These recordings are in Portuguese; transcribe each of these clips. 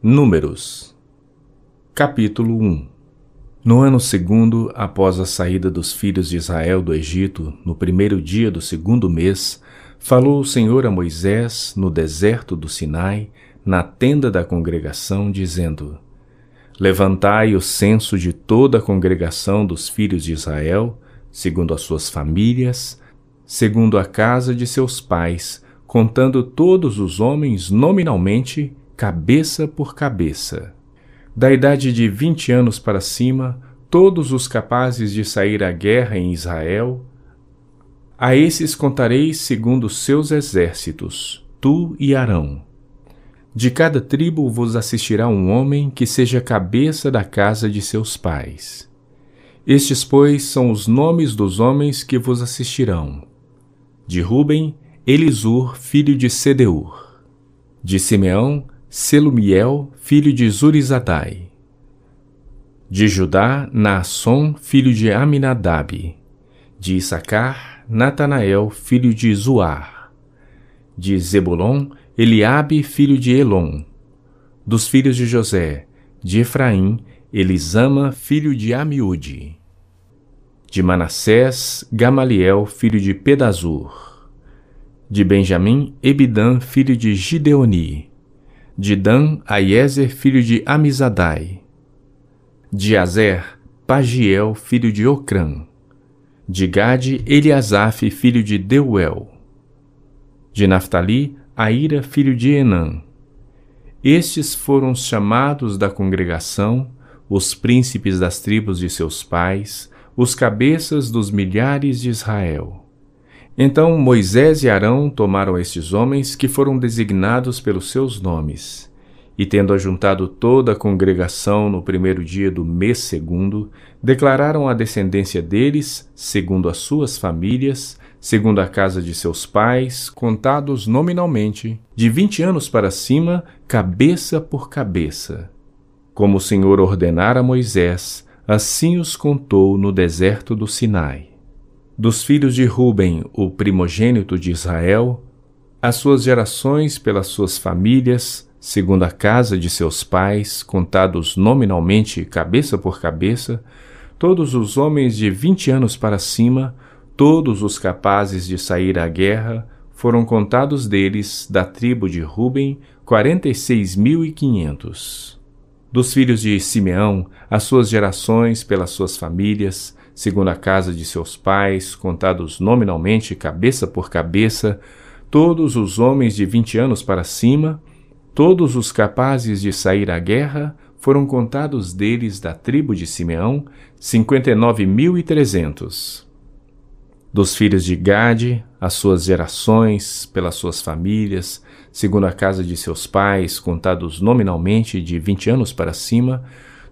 Números. Capítulo 1 No ano segundo, após a saída dos filhos de Israel do Egito, no primeiro dia do segundo mês, falou o Senhor a Moisés no deserto do Sinai, na tenda da congregação, dizendo: Levantai o censo de toda a congregação dos filhos de Israel, segundo as suas famílias, segundo a casa de seus pais, contando todos os homens nominalmente cabeça por cabeça. Da idade de vinte anos para cima, todos os capazes de sair à guerra em Israel, a esses contareis segundo seus exércitos, tu e Arão. De cada tribo vos assistirá um homem que seja cabeça da casa de seus pais. Estes, pois, são os nomes dos homens que vos assistirão. De Ruben, Elisur, filho de Sedeur. De Simeão, Selumiel, filho de Zurizadai. De Judá, Naasson, filho de Aminadab. De Issacar, Natanael, filho de Zuar. De Zebulon, Eliabe, filho de Elon. Dos filhos de José, de Efraim, Elisama, filho de Amiúde. De Manassés, Gamaliel, filho de Pedazur. De Benjamim, Ebidã, filho de Gideoni de Dan, Aiezer, filho de Amizadai. De Azer, Pagiel, filho de Ocrã. De Gade, Eliasaf, filho de Deuel. De Naphtali, Aira, filho de Enã. Estes foram os chamados da congregação, os príncipes das tribos de seus pais, os cabeças dos milhares de Israel. Então Moisés e Arão tomaram estes homens que foram designados pelos seus nomes, e tendo ajuntado toda a congregação no primeiro dia do mês segundo, declararam a descendência deles, segundo as suas famílias, segundo a casa de seus pais, contados nominalmente, de vinte anos para cima, cabeça por cabeça. Como o Senhor ordenara a Moisés, assim os contou no deserto do Sinai. Dos filhos de Ruben, o primogênito de Israel, as suas gerações pelas suas famílias, segundo a casa de seus pais, contados nominalmente cabeça por cabeça, todos os homens de vinte anos para cima, todos os capazes de sair à guerra, foram contados deles, da tribo de Ruben, quarenta e seis mil e quinhentos. Dos filhos de Simeão, as suas gerações pelas suas famílias, segundo a casa de seus pais, contados nominalmente cabeça por cabeça, todos os homens de vinte anos para cima, todos os capazes de sair à guerra, foram contados deles da tribo de Simeão, cinquenta e nove mil e trezentos. Dos filhos de Gade, as suas gerações, pelas suas famílias, segundo a casa de seus pais, contados nominalmente de vinte anos para cima,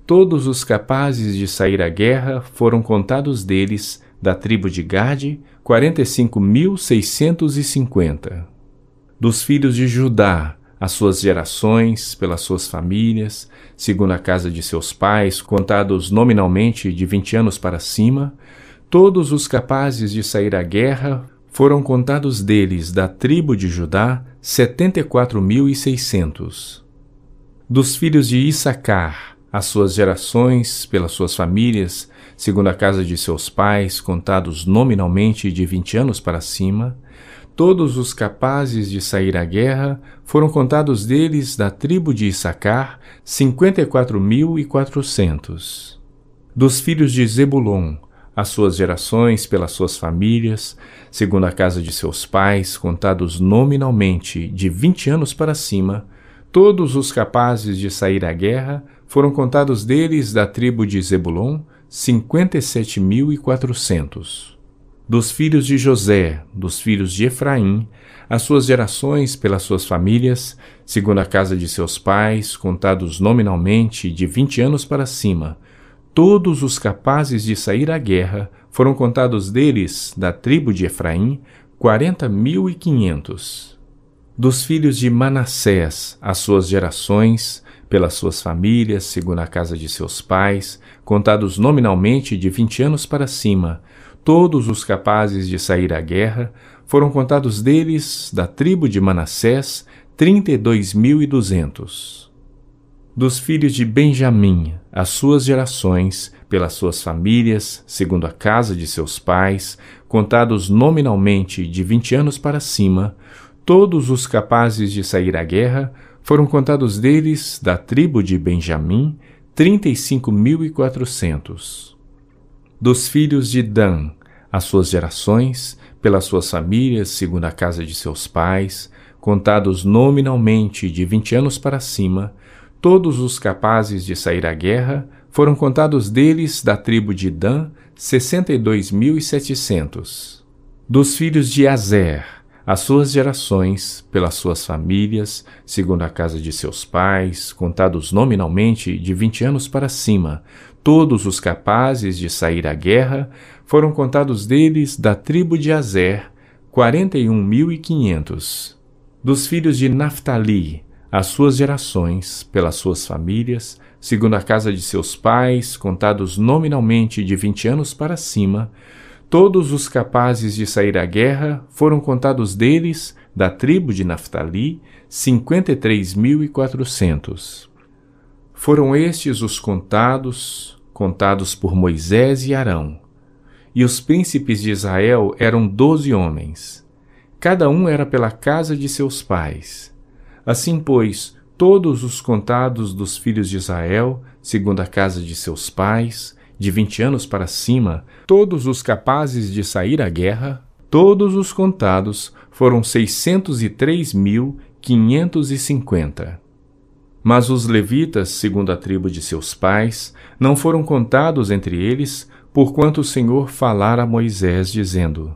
Todos os capazes de sair à guerra foram contados deles, da tribo de Gade, quarenta e cinco mil seiscentos e cinquenta. Dos filhos de Judá, as suas gerações, pelas suas famílias, segundo a casa de seus pais, contados nominalmente de vinte anos para cima, todos os capazes de sair à guerra foram contados deles, da tribo de Judá, setenta e quatro mil e seiscentos. Dos filhos de Issacar, as suas gerações, pelas suas famílias, segundo a casa de seus pais, contados nominalmente de vinte anos para cima, todos os capazes de sair à guerra, foram contados deles da tribo de Issacar, cinquenta e quatro mil e quatrocentos. Dos filhos de Zebulon, as suas gerações pelas suas famílias, segundo a casa de seus pais, contados nominalmente de vinte anos para cima, todos os capazes de sair à guerra, foram contados deles da tribo de Zebulon cinquenta e sete mil e quatrocentos. Dos filhos de José, dos filhos de Efraim, as suas gerações pelas suas famílias, segundo a casa de seus pais, contados nominalmente de vinte anos para cima, todos os capazes de sair à guerra, foram contados deles, da tribo de Efraim, quarenta mil e quinhentos. Dos filhos de Manassés, as suas gerações, pelas suas famílias, segundo a casa de seus pais, contados nominalmente de vinte anos para cima, todos os capazes de sair à guerra, foram contados deles, da tribo de Manassés, trinta e dois mil e duzentos. Dos filhos de Benjamim, as suas gerações, pelas suas famílias, segundo a casa de seus pais, contados nominalmente de vinte anos para cima, todos os capazes de sair à guerra, foram contados deles, da tribo de Benjamim, trinta e cinco mil e quatrocentos. Dos filhos de Dan, as suas gerações, pelas suas famílias, segundo a casa de seus pais, contados nominalmente de vinte anos para cima, Todos os capazes de sair à guerra foram contados deles da tribo de Dan, sessenta e dois mil e setecentos. Dos filhos de Azer, as suas gerações, pelas suas famílias, segundo a casa de seus pais, contados nominalmente de vinte anos para cima, todos os capazes de sair à guerra, foram contados deles da tribo de Azer, quarenta e um mil e quinhentos. Dos filhos de Naphtali, as suas gerações, pelas suas famílias, segundo a casa de seus pais, contados nominalmente de vinte anos para cima, todos os capazes de sair à guerra foram contados deles, da tribo de Naphtali, cinquenta e três mil e quatrocentos. Foram estes os contados, contados por Moisés e Arão. E os príncipes de Israel eram doze homens. Cada um era pela casa de seus pais. Assim, pois, todos os contados dos filhos de Israel, segundo a casa de seus pais, de vinte anos para cima, todos os capazes de sair à guerra, todos os contados foram seiscentos e três mil quinhentos e cinquenta. Mas os levitas, segundo a tribo de seus pais, não foram contados entre eles, porquanto o Senhor falara a Moisés, dizendo: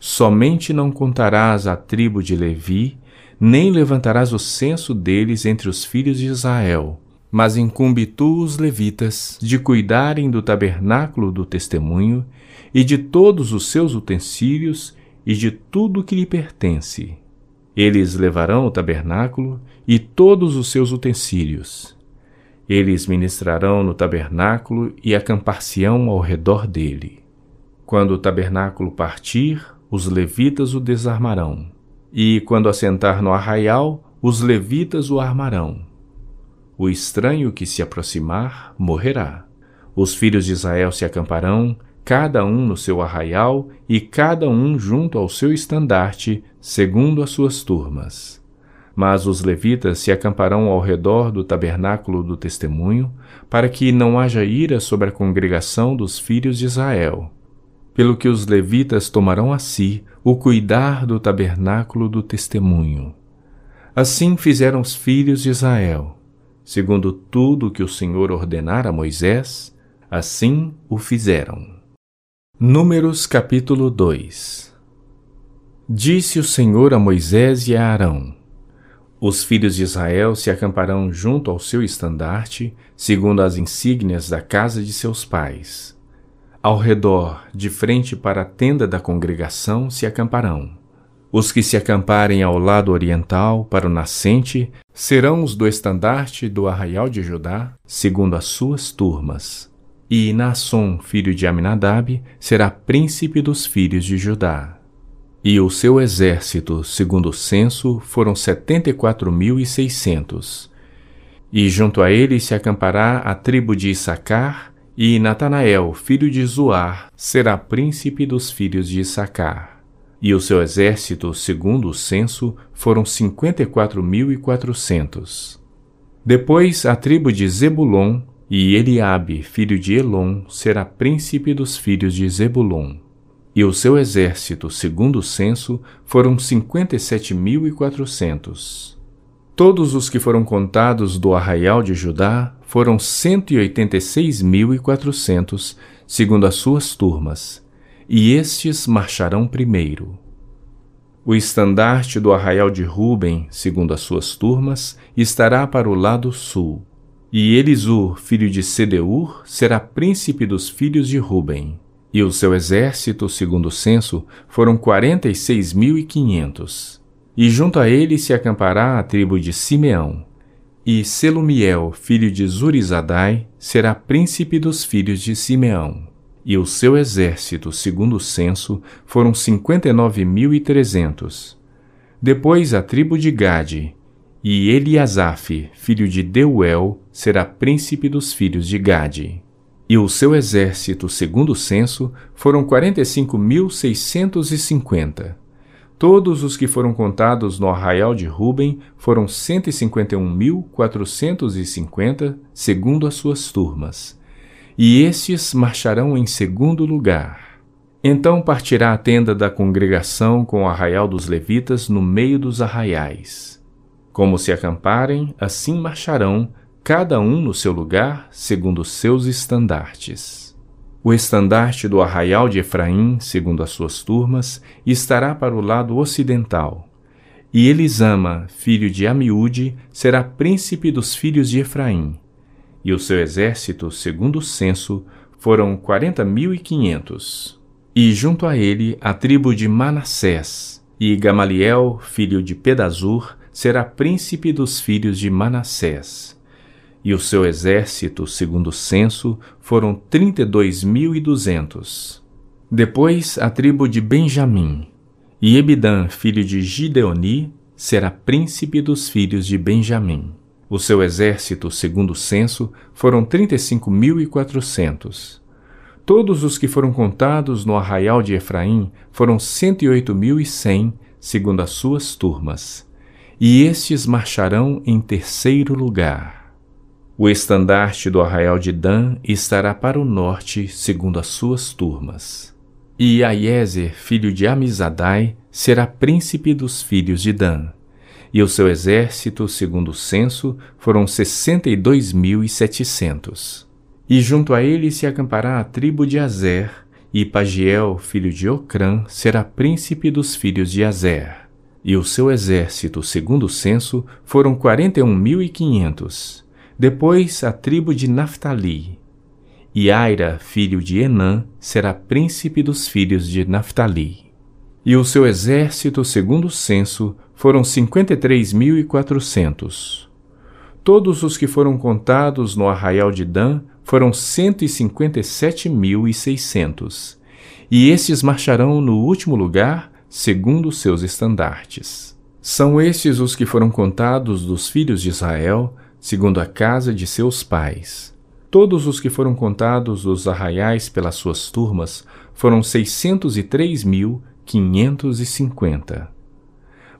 Somente não contarás a tribo de Levi nem levantarás o censo deles entre os filhos de Israel. Mas incumbe tu os levitas de cuidarem do tabernáculo do testemunho e de todos os seus utensílios e de tudo que lhe pertence. Eles levarão o tabernáculo e todos os seus utensílios. Eles ministrarão no tabernáculo e acampar-se-ão ao redor dele. Quando o tabernáculo partir, os levitas o desarmarão e, quando assentar no arraial, os levitas o armarão. O estranho que se aproximar morrerá. Os filhos de Israel se acamparão, cada um no seu arraial e cada um junto ao seu estandarte, segundo as suas turmas. Mas os levitas se acamparão ao redor do tabernáculo do testemunho, para que não haja ira sobre a congregação dos filhos de Israel pelo que os levitas tomarão a si o cuidar do tabernáculo do testemunho. Assim fizeram os filhos de Israel, segundo tudo que o Senhor ordenara a Moisés, assim o fizeram. Números capítulo 2 Disse o Senhor a Moisés e a Arão: Os filhos de Israel se acamparão junto ao seu estandarte, segundo as insígnias da casa de seus pais ao redor, de frente para a tenda da congregação, se acamparão. Os que se acamparem ao lado oriental, para o nascente, serão os do estandarte do arraial de Judá, segundo as suas turmas. E Naasson, filho de Aminadab, será príncipe dos filhos de Judá. E o seu exército, segundo o censo, foram setenta e quatro mil e seiscentos. E junto a ele se acampará a tribo de Issacar, e Natanael, filho de Zoar, será príncipe dos filhos de Issacar. E o seu exército, segundo o censo, foram cinquenta e quatro mil e quatrocentos. Depois a tribo de Zebulon, e Eliabe, filho de Elon, será príncipe dos filhos de Zebulon. E o seu exército, segundo o censo, foram cinquenta e sete mil e quatrocentos. Todos os que foram contados do arraial de Judá foram cento e oitenta e seis mil e quatrocentos, segundo as suas turmas, e estes marcharão primeiro. O estandarte do arraial de Ruben, segundo as suas turmas, estará para o lado sul, e Elisur, filho de Sedeur, será príncipe dos filhos de Ruben. E o seu exército, segundo o censo, foram quarenta e seis mil e quinhentos e junto a ele se acampará a tribo de Simeão. E Selumiel, filho de Zurizadai, será príncipe dos filhos de Simeão. E o seu exército, segundo o censo, foram cinquenta e nove mil e trezentos. Depois a tribo de Gade, e Eliasaf, filho de Deuel, será príncipe dos filhos de Gade. E o seu exército, segundo o censo, foram 45.650. Todos os que foram contados no arraial de Ruben foram 151.450, segundo as suas turmas. E estes marcharão em segundo lugar. Então partirá a tenda da congregação com o arraial dos levitas no meio dos arraiais. Como se acamparem, assim marcharão, cada um no seu lugar, segundo os seus estandartes. O estandarte do arraial de Efraim, segundo as suas turmas, estará para o lado ocidental. E Elisama, filho de Amiúde, será príncipe dos filhos de Efraim. E o seu exército, segundo o censo, foram quarenta mil e quinhentos. E junto a ele a tribo de Manassés, e Gamaliel, filho de Pedazur, será príncipe dos filhos de Manassés e o seu exército, segundo o censo, foram trinta e dois mil e duzentos. Depois a tribo de Benjamim, e Ebidã, filho de Gideoni, será príncipe dos filhos de Benjamim. O seu exército, segundo o censo, foram trinta e cinco mil e quatrocentos. Todos os que foram contados no arraial de Efraim foram cento e oito mil e cem, segundo as suas turmas. E estes marcharão em terceiro lugar. O estandarte do arraial de Dan estará para o norte, segundo as suas turmas. E Aiezer, filho de Amizadai, será príncipe dos filhos de Dan. E o seu exército, segundo o censo, foram sessenta e dois mil e setecentos. E junto a ele se acampará a tribo de Azer, e Pagiel, filho de Ocrã, será príncipe dos filhos de Azer. E o seu exército, segundo o censo, foram quarenta e um mil e quinhentos. Depois a tribo de Naphtali. E Aira, filho de Enã, será príncipe dos filhos de Naphtali. E o seu exército, segundo o censo, foram 53.400. Todos os que foram contados no arraial de Dan foram 157.600. E estes marcharão no último lugar, segundo seus estandartes. São estes os que foram contados dos filhos de Israel, segundo a casa de seus pais. Todos os que foram contados dos arraiais pelas suas turmas foram 603.550.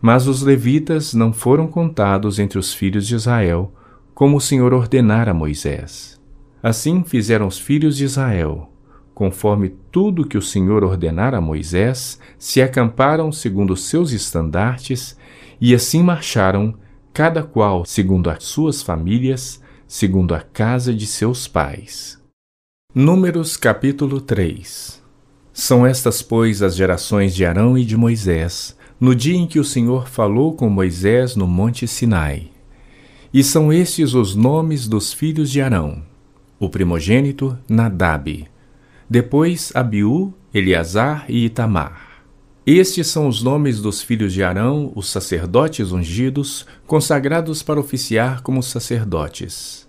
Mas os levitas não foram contados entre os filhos de Israel, como o Senhor ordenara a Moisés. Assim fizeram os filhos de Israel, conforme tudo que o Senhor ordenara a Moisés, se acamparam segundo os seus estandartes, e assim marcharam cada qual segundo as suas famílias, segundo a casa de seus pais. Números capítulo 3 São estas, pois, as gerações de Arão e de Moisés, no dia em que o Senhor falou com Moisés no monte Sinai. E são estes os nomes dos filhos de Arão: o primogênito, Nadab, depois Abiú, Eleazar e Itamar. Estes são os nomes dos filhos de Arão, os sacerdotes ungidos, consagrados para oficiar como sacerdotes.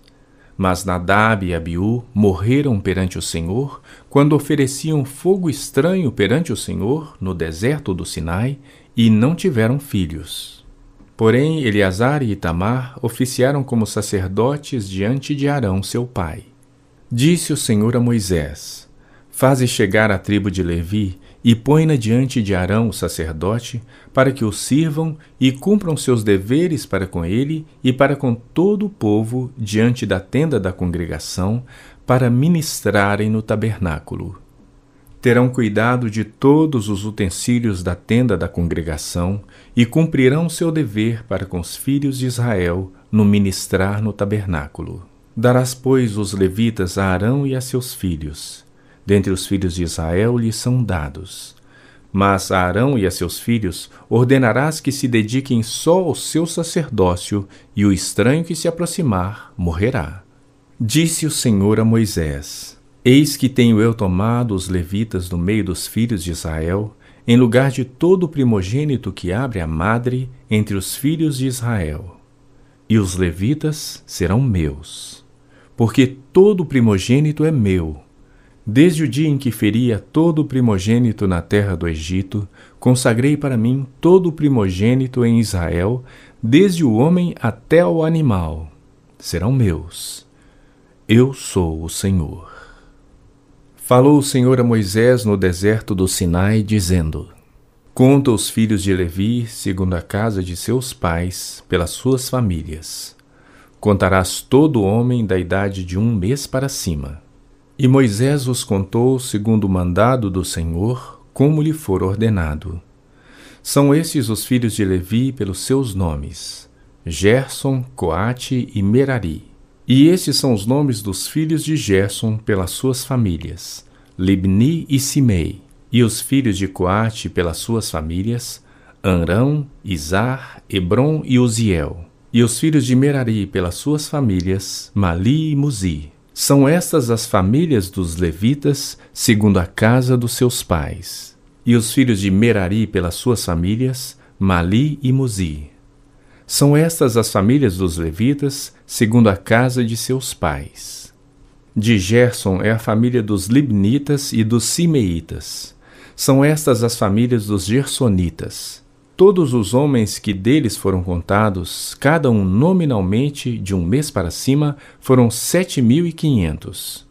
Mas Nadab e Abiú morreram perante o Senhor quando ofereciam fogo estranho perante o Senhor no deserto do Sinai e não tiveram filhos. Porém, Eleazar e Itamar oficiaram como sacerdotes diante de Arão, seu pai. Disse o Senhor a Moisés: Faze chegar a tribo de Levi e põe-na diante de Arão, o sacerdote, para que o sirvam e cumpram seus deveres para com ele e para com todo o povo diante da tenda da congregação, para ministrarem no tabernáculo. Terão cuidado de todos os utensílios da tenda da congregação e cumprirão seu dever para com os filhos de Israel no ministrar no tabernáculo. Darás, pois, os levitas a Arão e a seus filhos, dentre os filhos de Israel lhes são dados. Mas a Arão e a seus filhos ordenarás que se dediquem só ao seu sacerdócio, e o estranho que se aproximar morrerá. Disse o Senhor a Moisés: Eis que tenho eu tomado os levitas do meio dos filhos de Israel, em lugar de todo o primogênito que abre a madre entre os filhos de Israel. E os levitas serão meus, porque todo o primogênito é meu Desde o dia em que feria todo o primogênito na terra do Egito, consagrei para mim todo o primogênito em Israel, desde o homem até o animal, serão meus. Eu sou o Senhor. Falou o Senhor a Moisés no deserto do Sinai, dizendo: Conta os filhos de Levi, segundo a casa de seus pais, pelas suas famílias. Contarás todo homem da idade de um mês para cima. E Moisés os contou segundo o mandado do Senhor, como lhe for ordenado. São estes os filhos de Levi pelos seus nomes: Gerson, Coate e Merari. E estes são os nomes dos filhos de Gerson pelas suas famílias: Libni e Simei e os filhos de Coate pelas suas famílias, Anrão, Izar, Hebron e Uziel. E os filhos de Merari pelas suas famílias, Mali e Muzi. São estas as famílias dos levitas, segundo a casa dos seus pais. E os filhos de Merari pelas suas famílias, Mali e Muzi. São estas as famílias dos levitas, segundo a casa de seus pais. De Gerson é a família dos Libnitas e dos Simeitas. São estas as famílias dos Gersonitas. Todos os homens que deles foram contados, cada um nominalmente de um mês para cima, foram sete mil e quinhentos.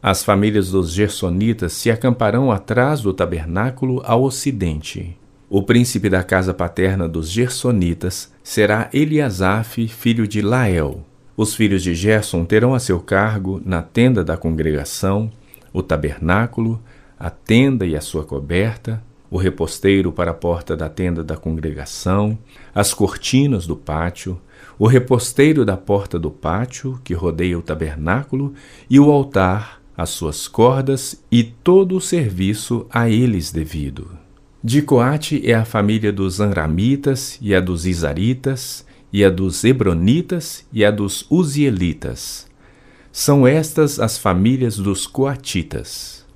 As famílias dos Gersonitas se acamparão atrás do tabernáculo ao ocidente. O príncipe da casa paterna dos Gersonitas será Eliasaf, filho de Lael. Os filhos de Gerson terão a seu cargo, na tenda da congregação, o tabernáculo, a tenda e a sua coberta, o reposteiro para a porta da tenda da congregação, as cortinas do pátio, o reposteiro da porta do pátio que rodeia o tabernáculo e o altar, as suas cordas e todo o serviço a eles devido. De Coate é a família dos Anramitas e a dos Isaritas e a dos Hebronitas e a dos Uzielitas. São estas as famílias dos Coatitas.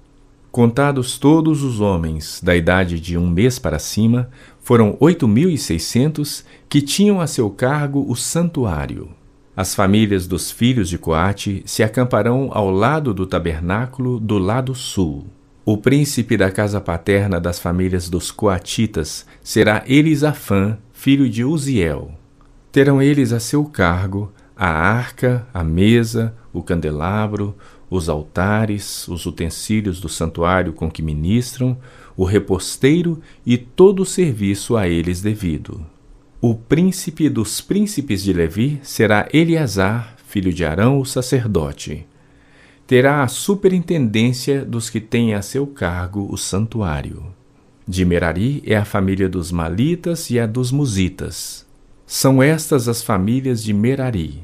Contados todos os homens da idade de um mês para cima, foram oito mil e seiscentos que tinham a seu cargo o santuário. As famílias dos filhos de Coate se acamparão ao lado do tabernáculo do lado sul. O príncipe da casa paterna das famílias dos Coatitas será Elisafã, filho de Uziel. Terão eles a seu cargo a arca, a mesa, o candelabro, os altares, os utensílios do santuário com que ministram, o reposteiro e todo o serviço a eles devido. O príncipe dos príncipes de Levi será Eleazar, filho de Arão, o sacerdote. Terá a superintendência dos que têm a seu cargo o santuário. De Merari é a família dos Malitas e a dos Musitas. São estas as famílias de Merari.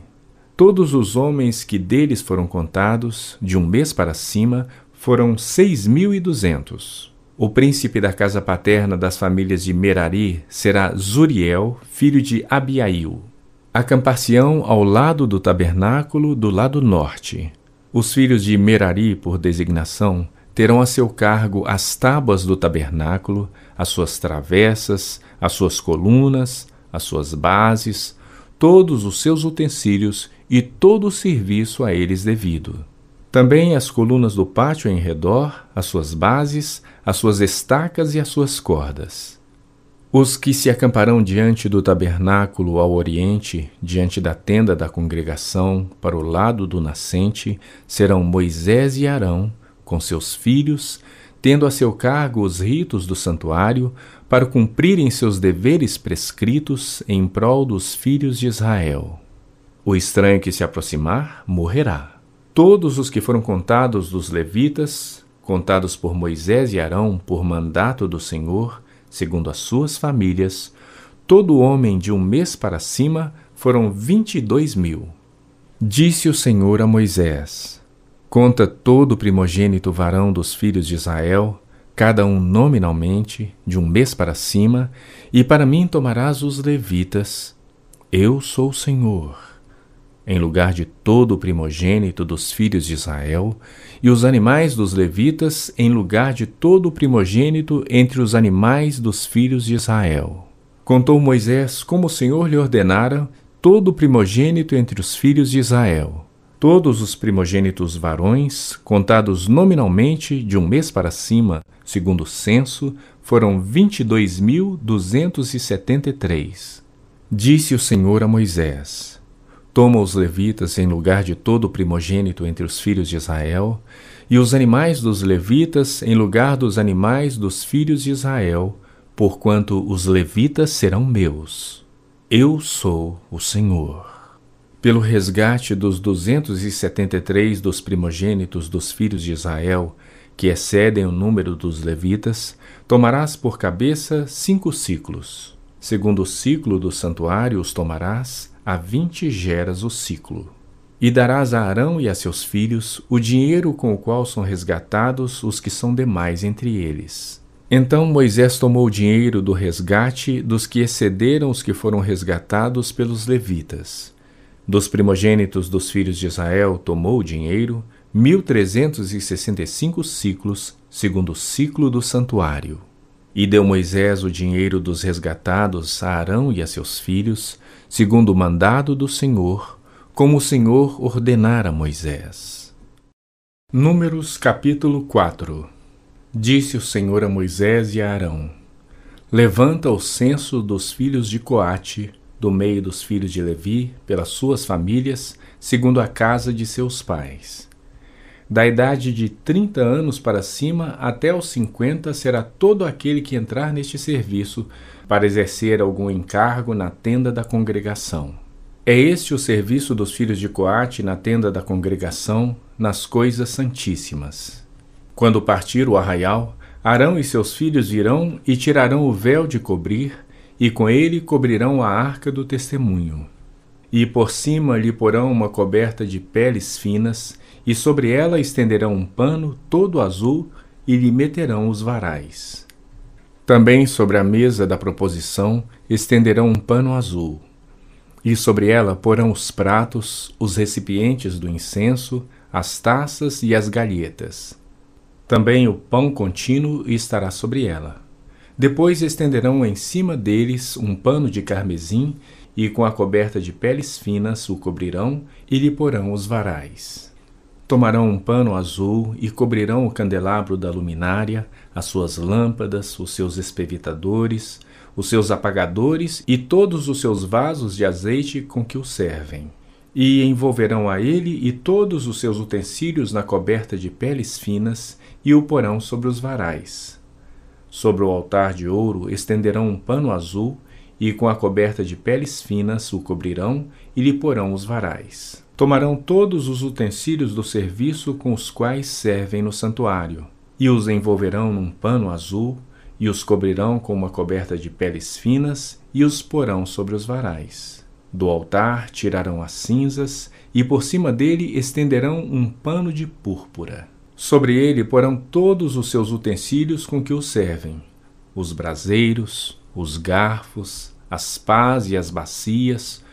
Todos os homens que deles foram contados, de um mês para cima, foram seis mil e duzentos. O príncipe da casa paterna das famílias de Merari será Zuriel, filho de Abiail. Acampar-se-ão ao lado do tabernáculo do lado norte. Os filhos de Merari, por designação, terão a seu cargo as tábuas do tabernáculo, as suas travessas, as suas colunas, as suas bases, todos os seus utensílios e todo o serviço a eles devido. Também as colunas do pátio em redor, as suas bases, as suas estacas e as suas cordas. Os que se acamparão diante do tabernáculo ao oriente, diante da tenda da congregação, para o lado do nascente, serão Moisés e Arão, com seus filhos, tendo a seu cargo os ritos do santuário, para cumprirem seus deveres prescritos em prol dos filhos de Israel. O estranho que se aproximar morrerá. Todos os que foram contados dos levitas, contados por Moisés e Arão por mandato do Senhor, segundo as suas famílias, todo homem de um mês para cima foram vinte e dois mil. Disse o Senhor a Moisés: Conta todo o primogênito varão dos filhos de Israel, cada um nominalmente, de um mês para cima, e para mim tomarás os levitas. Eu sou o Senhor em lugar de todo o primogênito dos filhos de Israel, e os animais dos levitas em lugar de todo o primogênito entre os animais dos filhos de Israel. Contou Moisés como o Senhor lhe ordenara todo o primogênito entre os filhos de Israel. Todos os primogênitos varões, contados nominalmente de um mês para cima, segundo o censo, foram vinte e dois mil duzentos e setenta e três. Disse o Senhor a Moisés: Toma os levitas em lugar de todo o primogênito entre os filhos de Israel, e os animais dos levitas em lugar dos animais dos filhos de Israel, porquanto os levitas serão meus. Eu sou o Senhor. Pelo resgate dos duzentos e setenta e três dos primogênitos dos filhos de Israel, que excedem o número dos levitas, tomarás por cabeça cinco ciclos Segundo o ciclo do santuário os tomarás, a vinte geras o ciclo. E darás a Arão e a seus filhos o dinheiro com o qual são resgatados os que são demais entre eles. Então Moisés tomou o dinheiro do resgate dos que excederam os que foram resgatados pelos levitas. Dos primogênitos dos filhos de Israel tomou o dinheiro, mil trezentos e sessenta e cinco ciclos, segundo o ciclo do santuário. E deu Moisés o dinheiro dos resgatados a Arão e a seus filhos, segundo o mandado do Senhor, como o Senhor ordenara a Moisés. Números capítulo 4 Disse o Senhor a Moisés e a Arão: Levanta o censo dos filhos de Coate, do meio dos filhos de Levi, pelas suas famílias, segundo a casa de seus pais da idade de 30 anos para cima até os 50 será todo aquele que entrar neste serviço para exercer algum encargo na tenda da congregação. É este o serviço dos filhos de Coate na tenda da congregação, nas coisas santíssimas. Quando partir o arraial, Arão e seus filhos virão e tirarão o véu de cobrir, e com ele cobrirão a arca do testemunho. E por cima lhe porão uma coberta de peles finas, e sobre ela estenderão um pano todo azul e lhe meterão os varais. Também sobre a mesa da proposição estenderão um pano azul, e sobre ela porão os pratos, os recipientes do incenso, as taças e as galhetas. Também o pão contínuo estará sobre ela. Depois estenderão em cima deles um pano de carmesim e com a coberta de peles finas o cobrirão e lhe porão os varais. Tomarão um pano azul e cobrirão o candelabro da luminária, as suas lâmpadas, os seus espevitadores, os seus apagadores e todos os seus vasos de azeite com que o servem. E envolverão a ele e todos os seus utensílios na coberta de peles finas e o porão sobre os varais. Sobre o altar de ouro estenderão um pano azul e com a coberta de peles finas o cobrirão e lhe porão os varais. Tomarão todos os utensílios do serviço com os quais servem no santuário, e os envolverão num pano azul, e os cobrirão com uma coberta de peles finas, e os porão sobre os varais. Do altar tirarão as cinzas, e por cima dele estenderão um pano de púrpura. Sobre ele porão todos os seus utensílios com que o servem: os braseiros, os garfos, as pás e as bacias,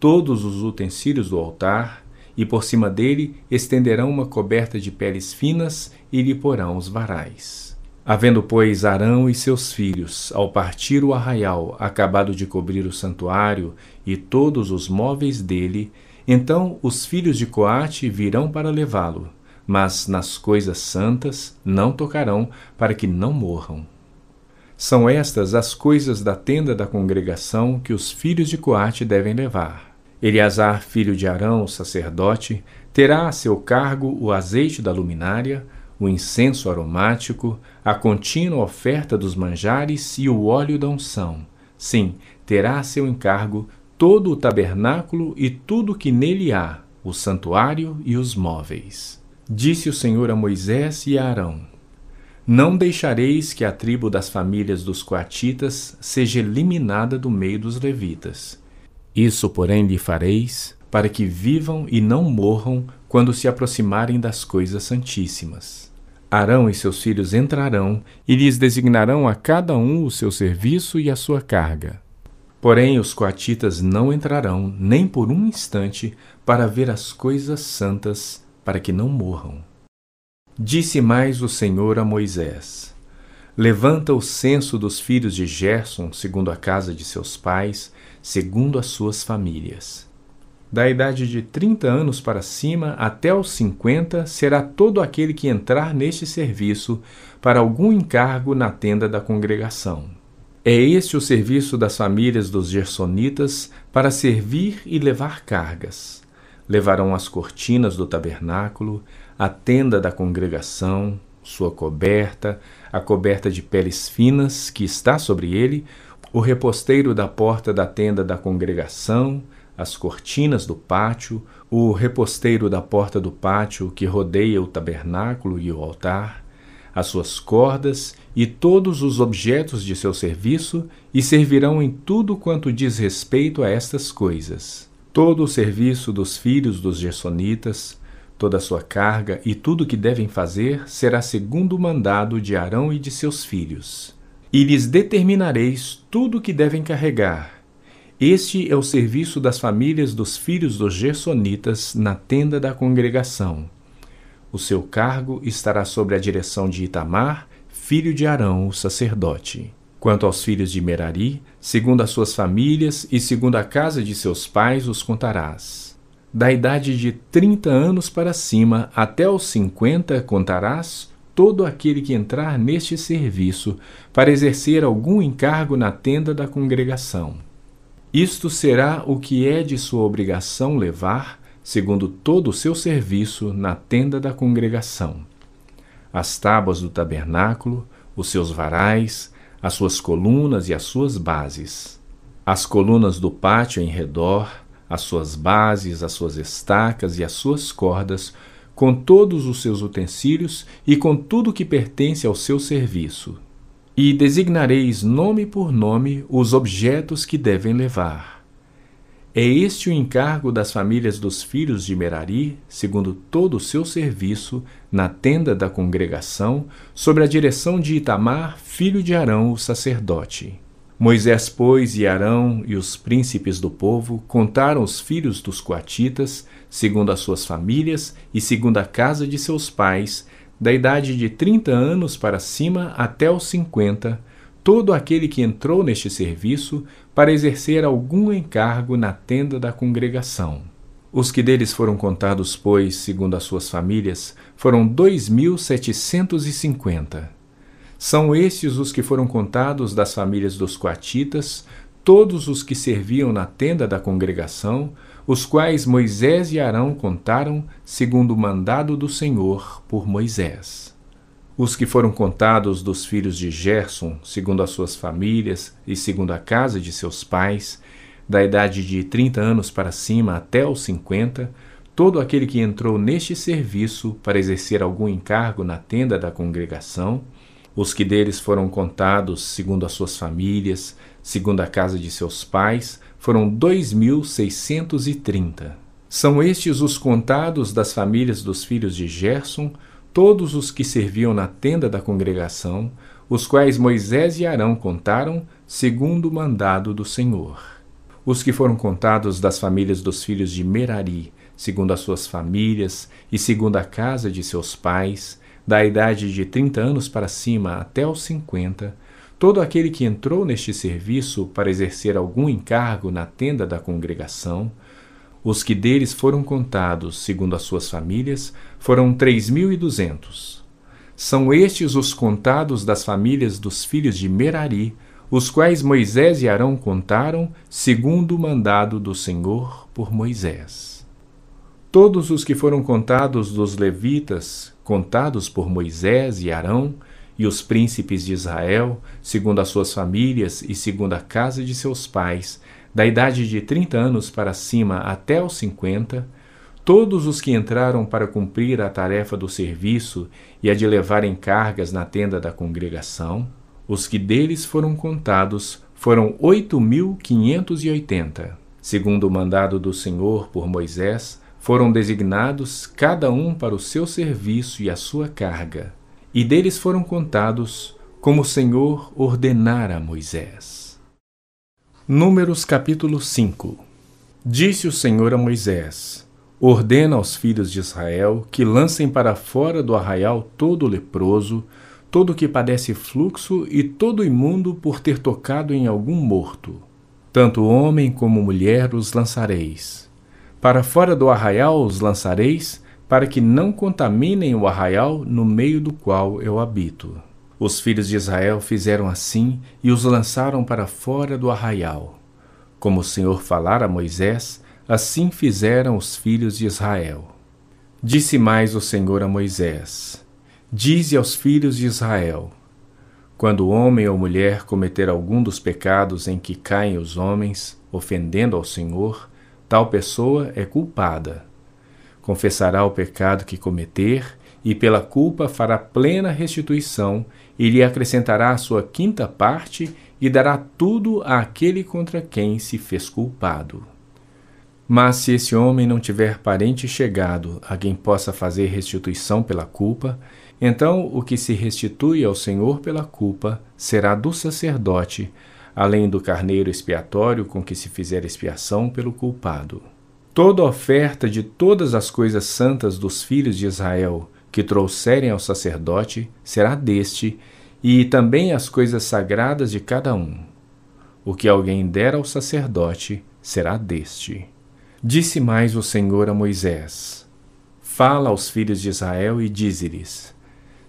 todos os utensílios do altar, e por cima dele estenderão uma coberta de peles finas e lhe porão os varais. Havendo, pois, Arão e seus filhos, ao partir o arraial, acabado de cobrir o santuário e todos os móveis dele, então os filhos de Coate virão para levá-lo, mas nas coisas santas não tocarão, para que não morram. São estas as coisas da tenda da congregação que os filhos de Coate devem levar Eleazar, filho de Arão, sacerdote, terá a seu cargo o azeite da luminária, o incenso aromático, a contínua oferta dos manjares e o óleo da unção. Sim, terá a seu encargo todo o tabernáculo e tudo que nele há, o santuário e os móveis. Disse o Senhor a Moisés e a Arão: Não deixareis que a tribo das famílias dos coatitas seja eliminada do meio dos levitas isso, porém, lhe fareis para que vivam e não morram quando se aproximarem das coisas santíssimas. Arão e seus filhos entrarão e lhes designarão a cada um o seu serviço e a sua carga. Porém, os coatitas não entrarão nem por um instante para ver as coisas santas, para que não morram. Disse mais o Senhor a Moisés: Levanta o censo dos filhos de Gerson, segundo a casa de seus pais, segundo as suas famílias. Da idade de 30 anos para cima até os 50 será todo aquele que entrar neste serviço para algum encargo na tenda da congregação. É este o serviço das famílias dos Gersonitas para servir e levar cargas. Levarão as cortinas do tabernáculo, a tenda da congregação, sua coberta, a coberta de peles finas que está sobre ele, o reposteiro da porta da tenda da congregação, as cortinas do pátio, o reposteiro da porta do pátio que rodeia o tabernáculo e o altar, as suas cordas e todos os objetos de seu serviço, e servirão em tudo quanto diz respeito a estas coisas. Todo o serviço dos filhos dos Gersonitas, toda a sua carga e tudo o que devem fazer será segundo o mandado de Arão e de seus filhos. E lhes determinareis tudo o que devem carregar. Este é o serviço das famílias dos filhos dos Gersonitas na tenda da congregação o seu cargo estará sobre a direção de Itamar, filho de Arão, o sacerdote. Quanto aos filhos de Merari, segundo as suas famílias e segundo a casa de seus pais, os contarás. Da idade de trinta anos para cima até os cinquenta contarás todo aquele que entrar neste serviço para exercer algum encargo na tenda da congregação. Isto será o que é de sua obrigação levar segundo todo o seu serviço na tenda da congregação. As tábuas do tabernáculo, os seus varais, as suas colunas e as suas bases, as colunas do pátio em redor, as suas bases, as suas estacas e as suas cordas, com todos os seus utensílios e com tudo que pertence ao seu serviço. E designareis nome por nome os objetos que devem levar é este o encargo das famílias dos filhos de Merari, segundo todo o seu serviço, na tenda da congregação, sob a direção de Itamar, filho de Arão, o sacerdote. Moisés, pois, e Arão e os príncipes do povo contaram os filhos dos coatitas, segundo as suas famílias e segundo a casa de seus pais, da idade de trinta anos para cima até os cinquenta, todo aquele que entrou neste serviço para exercer algum encargo na tenda da congregação. Os que deles foram contados, pois, segundo as suas famílias, foram dois mil setecentos e cinquenta. São estes os que foram contados das famílias dos coatitas, todos os que serviam na tenda da congregação, os quais Moisés e Arão contaram, segundo o mandado do Senhor por Moisés. Os que foram contados dos filhos de Gerson, segundo as suas famílias e segundo a casa de seus pais, da idade de trinta anos para cima até os cinquenta, todo aquele que entrou neste serviço para exercer algum encargo na tenda da congregação, os que deles foram contados segundo as suas famílias, segundo a casa de seus pais, foram dois mil seiscentos e trinta. São estes os contados das famílias dos filhos de Gerson, todos os que serviam na tenda da congregação, os quais Moisés e Arão contaram, segundo o mandado do Senhor. Os que foram contados das famílias dos filhos de Merari, segundo as suas famílias e segundo a casa de seus pais, da idade de trinta anos para cima até os cinquenta, todo aquele que entrou neste serviço para exercer algum encargo na tenda da congregação, os que deles foram contados, segundo as suas famílias, foram três mil e duzentos. São estes os contados das famílias dos filhos de Merari, os quais Moisés e Arão contaram, segundo o mandado do Senhor por Moisés. Todos os que foram contados dos levitas, contados por Moisés e Arão, e os príncipes de Israel, segundo as suas famílias e segundo a casa de seus pais, da idade de 30 anos para cima até os 50, todos os que entraram para cumprir a tarefa do serviço e a de levarem cargas na tenda da congregação, os que deles foram contados foram 8.580. Segundo o mandado do Senhor por Moisés, foram designados cada um para o seu serviço e a sua carga, e deles foram contados como o Senhor ordenara a Moisés. Números capítulo 5 Disse o Senhor a Moisés: Ordena aos filhos de Israel que lancem para fora do arraial todo leproso, todo que padece fluxo e todo imundo por ter tocado em algum morto. Tanto homem como mulher os lançareis. Para fora do arraial os lançareis, para que não contaminem o arraial no meio do qual eu habito. Os filhos de Israel fizeram assim e os lançaram para fora do arraial. Como o Senhor falara a Moisés, assim fizeram os filhos de Israel. Disse mais o Senhor a Moisés: Dize aos filhos de Israel: Quando homem ou mulher cometer algum dos pecados em que caem os homens, ofendendo ao Senhor, tal pessoa é culpada. Confessará o pecado que cometer e pela culpa fará plena restituição e lhe acrescentará a sua quinta parte e dará tudo àquele contra quem se fez culpado. Mas se esse homem não tiver parente chegado a quem possa fazer restituição pela culpa, então o que se restitui ao Senhor pela culpa será do sacerdote, além do carneiro expiatório com que se fizer expiação pelo culpado. Toda oferta de todas as coisas santas dos filhos de Israel, que trouxerem ao sacerdote será deste, e também as coisas sagradas de cada um. O que alguém der ao sacerdote será deste. Disse mais o Senhor a Moisés: Fala aos filhos de Israel e dize-lhes: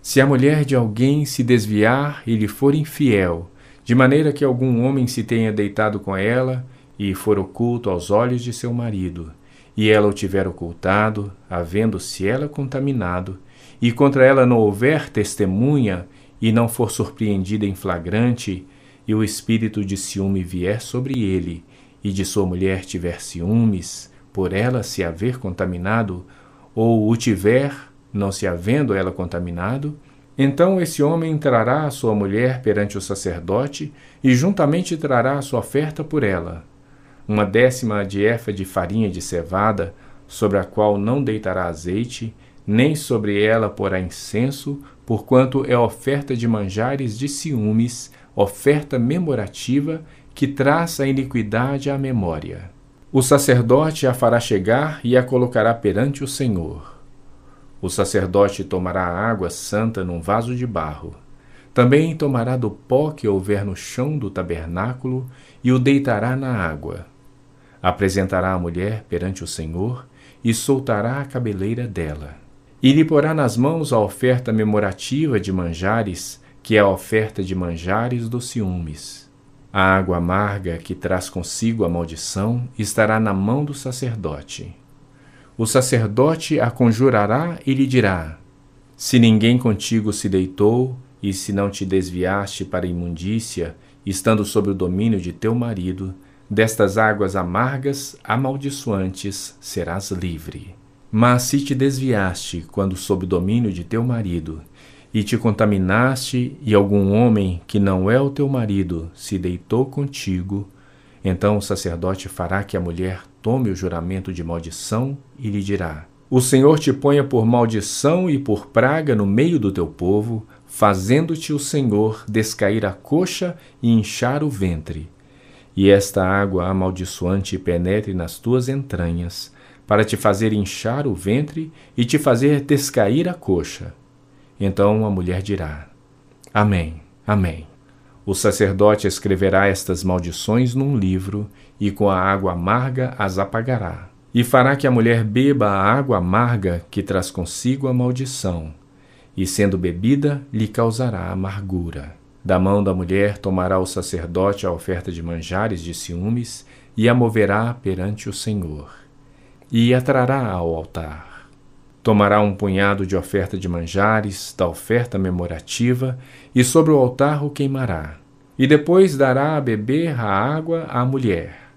Se a mulher de alguém se desviar e lhe for infiel, de maneira que algum homem se tenha deitado com ela e for oculto aos olhos de seu marido, e ela o tiver ocultado, havendo-se ela contaminado, e contra ela não houver testemunha e não for surpreendida em flagrante, e o espírito de ciúme vier sobre ele, e de sua mulher tiver ciúmes, por ela se haver contaminado, ou o tiver, não se havendo ela contaminado, então esse homem trará a sua mulher perante o sacerdote e juntamente trará a sua oferta por ela. Uma décima de efa de farinha de cevada, sobre a qual não deitará azeite, nem sobre ela porá incenso, porquanto é oferta de manjares de ciúmes, oferta memorativa que traça a iniquidade à memória. O sacerdote a fará chegar e a colocará perante o Senhor. O sacerdote tomará a água santa num vaso de barro. Também tomará do pó que houver no chão do tabernáculo e o deitará na água. Apresentará a mulher perante o Senhor e soltará a cabeleira dela e lhe porá nas mãos a oferta memorativa de manjares, que é a oferta de manjares dos ciúmes. A água amarga que traz consigo a maldição estará na mão do sacerdote. O sacerdote a conjurará e lhe dirá: Se ninguém contigo se deitou, e se não te desviaste para a imundícia, estando sob o domínio de teu marido, destas águas amargas amaldiçoantes serás livre. Mas se te desviaste quando sob domínio de teu marido, e te contaminaste, e algum homem que não é o teu marido se deitou contigo, então o sacerdote fará que a mulher tome o juramento de maldição e lhe dirá: O Senhor te ponha por maldição e por praga no meio do teu povo, fazendo-te o Senhor descair a coxa e inchar o ventre. E esta água amaldiçoante penetre nas tuas entranhas, para te fazer inchar o ventre e te fazer descair a coxa. Então a mulher dirá: Amém, Amém. O sacerdote escreverá estas maldições num livro e com a água amarga as apagará. E fará que a mulher beba a água amarga que traz consigo a maldição, e sendo bebida, lhe causará amargura. Da mão da mulher tomará o sacerdote a oferta de manjares de ciúmes e a moverá perante o Senhor e a trará ao altar. Tomará um punhado de oferta de manjares, da oferta memorativa, e sobre o altar o queimará. E depois dará a beber a água à mulher.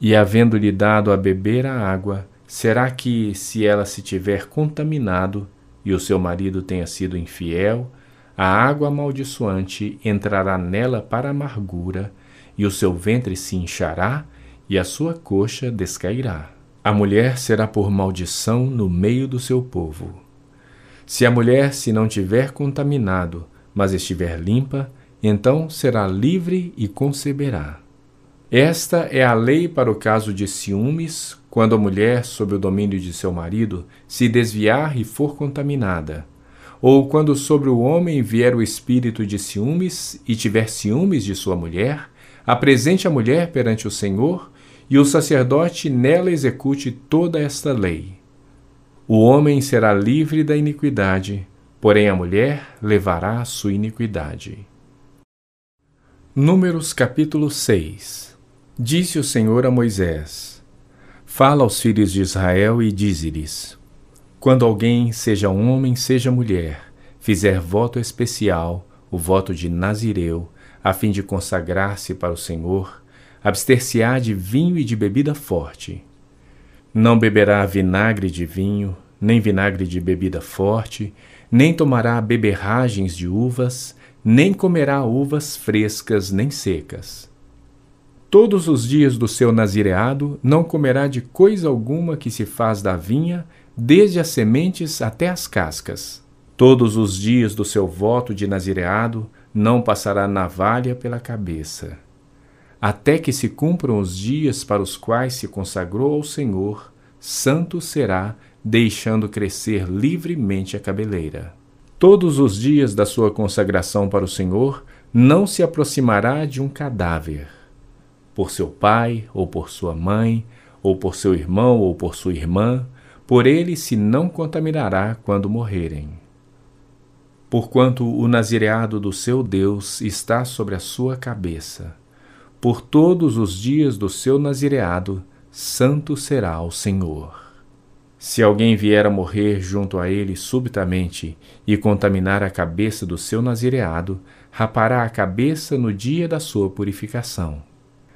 E havendo-lhe dado a beber a água, será que, se ela se tiver contaminado, e o seu marido tenha sido infiel, a água amaldiçoante entrará nela para amargura, e o seu ventre se inchará, e a sua coxa descairá. A mulher será por maldição no meio do seu povo. Se a mulher se não tiver contaminado, mas estiver limpa, então será livre e conceberá. Esta é a lei para o caso de ciúmes, quando a mulher, sob o domínio de seu marido, se desviar e for contaminada, ou quando sobre o homem vier o espírito de ciúmes e tiver ciúmes de sua mulher, apresente a mulher perante o Senhor e o sacerdote nela execute toda esta lei. O homem será livre da iniquidade, porém a mulher levará a sua iniquidade. Números capítulo 6 Disse o Senhor a Moisés: Fala aos filhos de Israel e dize-lhes: Quando alguém, seja homem, seja mulher, fizer voto especial, o voto de Nazireu, a fim de consagrar-se para o Senhor, abster-se-á de vinho e de bebida forte. Não beberá vinagre de vinho, nem vinagre de bebida forte, nem tomará beberragens de uvas, nem comerá uvas frescas nem secas. Todos os dias do seu nazireado não comerá de coisa alguma que se faz da vinha, desde as sementes até as cascas. Todos os dias do seu voto de nazireado não passará navalha pela cabeça. Até que se cumpram os dias para os quais se consagrou ao Senhor, santo será deixando crescer livremente a cabeleira. Todos os dias da sua consagração para o Senhor, não se aproximará de um cadáver. Por seu pai, ou por sua mãe, ou por seu irmão, ou por sua irmã, por ele se não contaminará quando morrerem. Porquanto o nazireado do seu Deus está sobre a sua cabeça. Por todos os dias do seu nazireado, santo será o Senhor. Se alguém vier a morrer junto a ele subitamente e contaminar a cabeça do seu nazireado, rapará a cabeça no dia da sua purificação.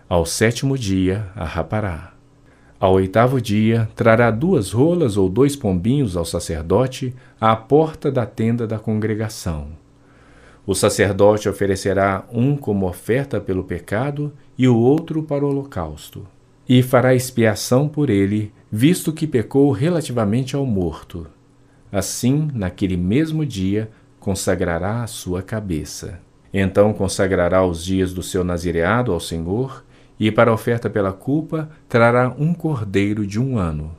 Ao sétimo dia a rapará. Ao oitavo dia trará duas rolas ou dois pombinhos ao sacerdote à porta da tenda da congregação. O sacerdote oferecerá um como oferta pelo pecado e o outro para o holocausto e fará expiação por ele, visto que pecou relativamente ao morto. Assim, naquele mesmo dia, consagrará a sua cabeça. Então consagrará os dias do seu nazireado ao Senhor, e para a oferta pela culpa trará um cordeiro de um ano.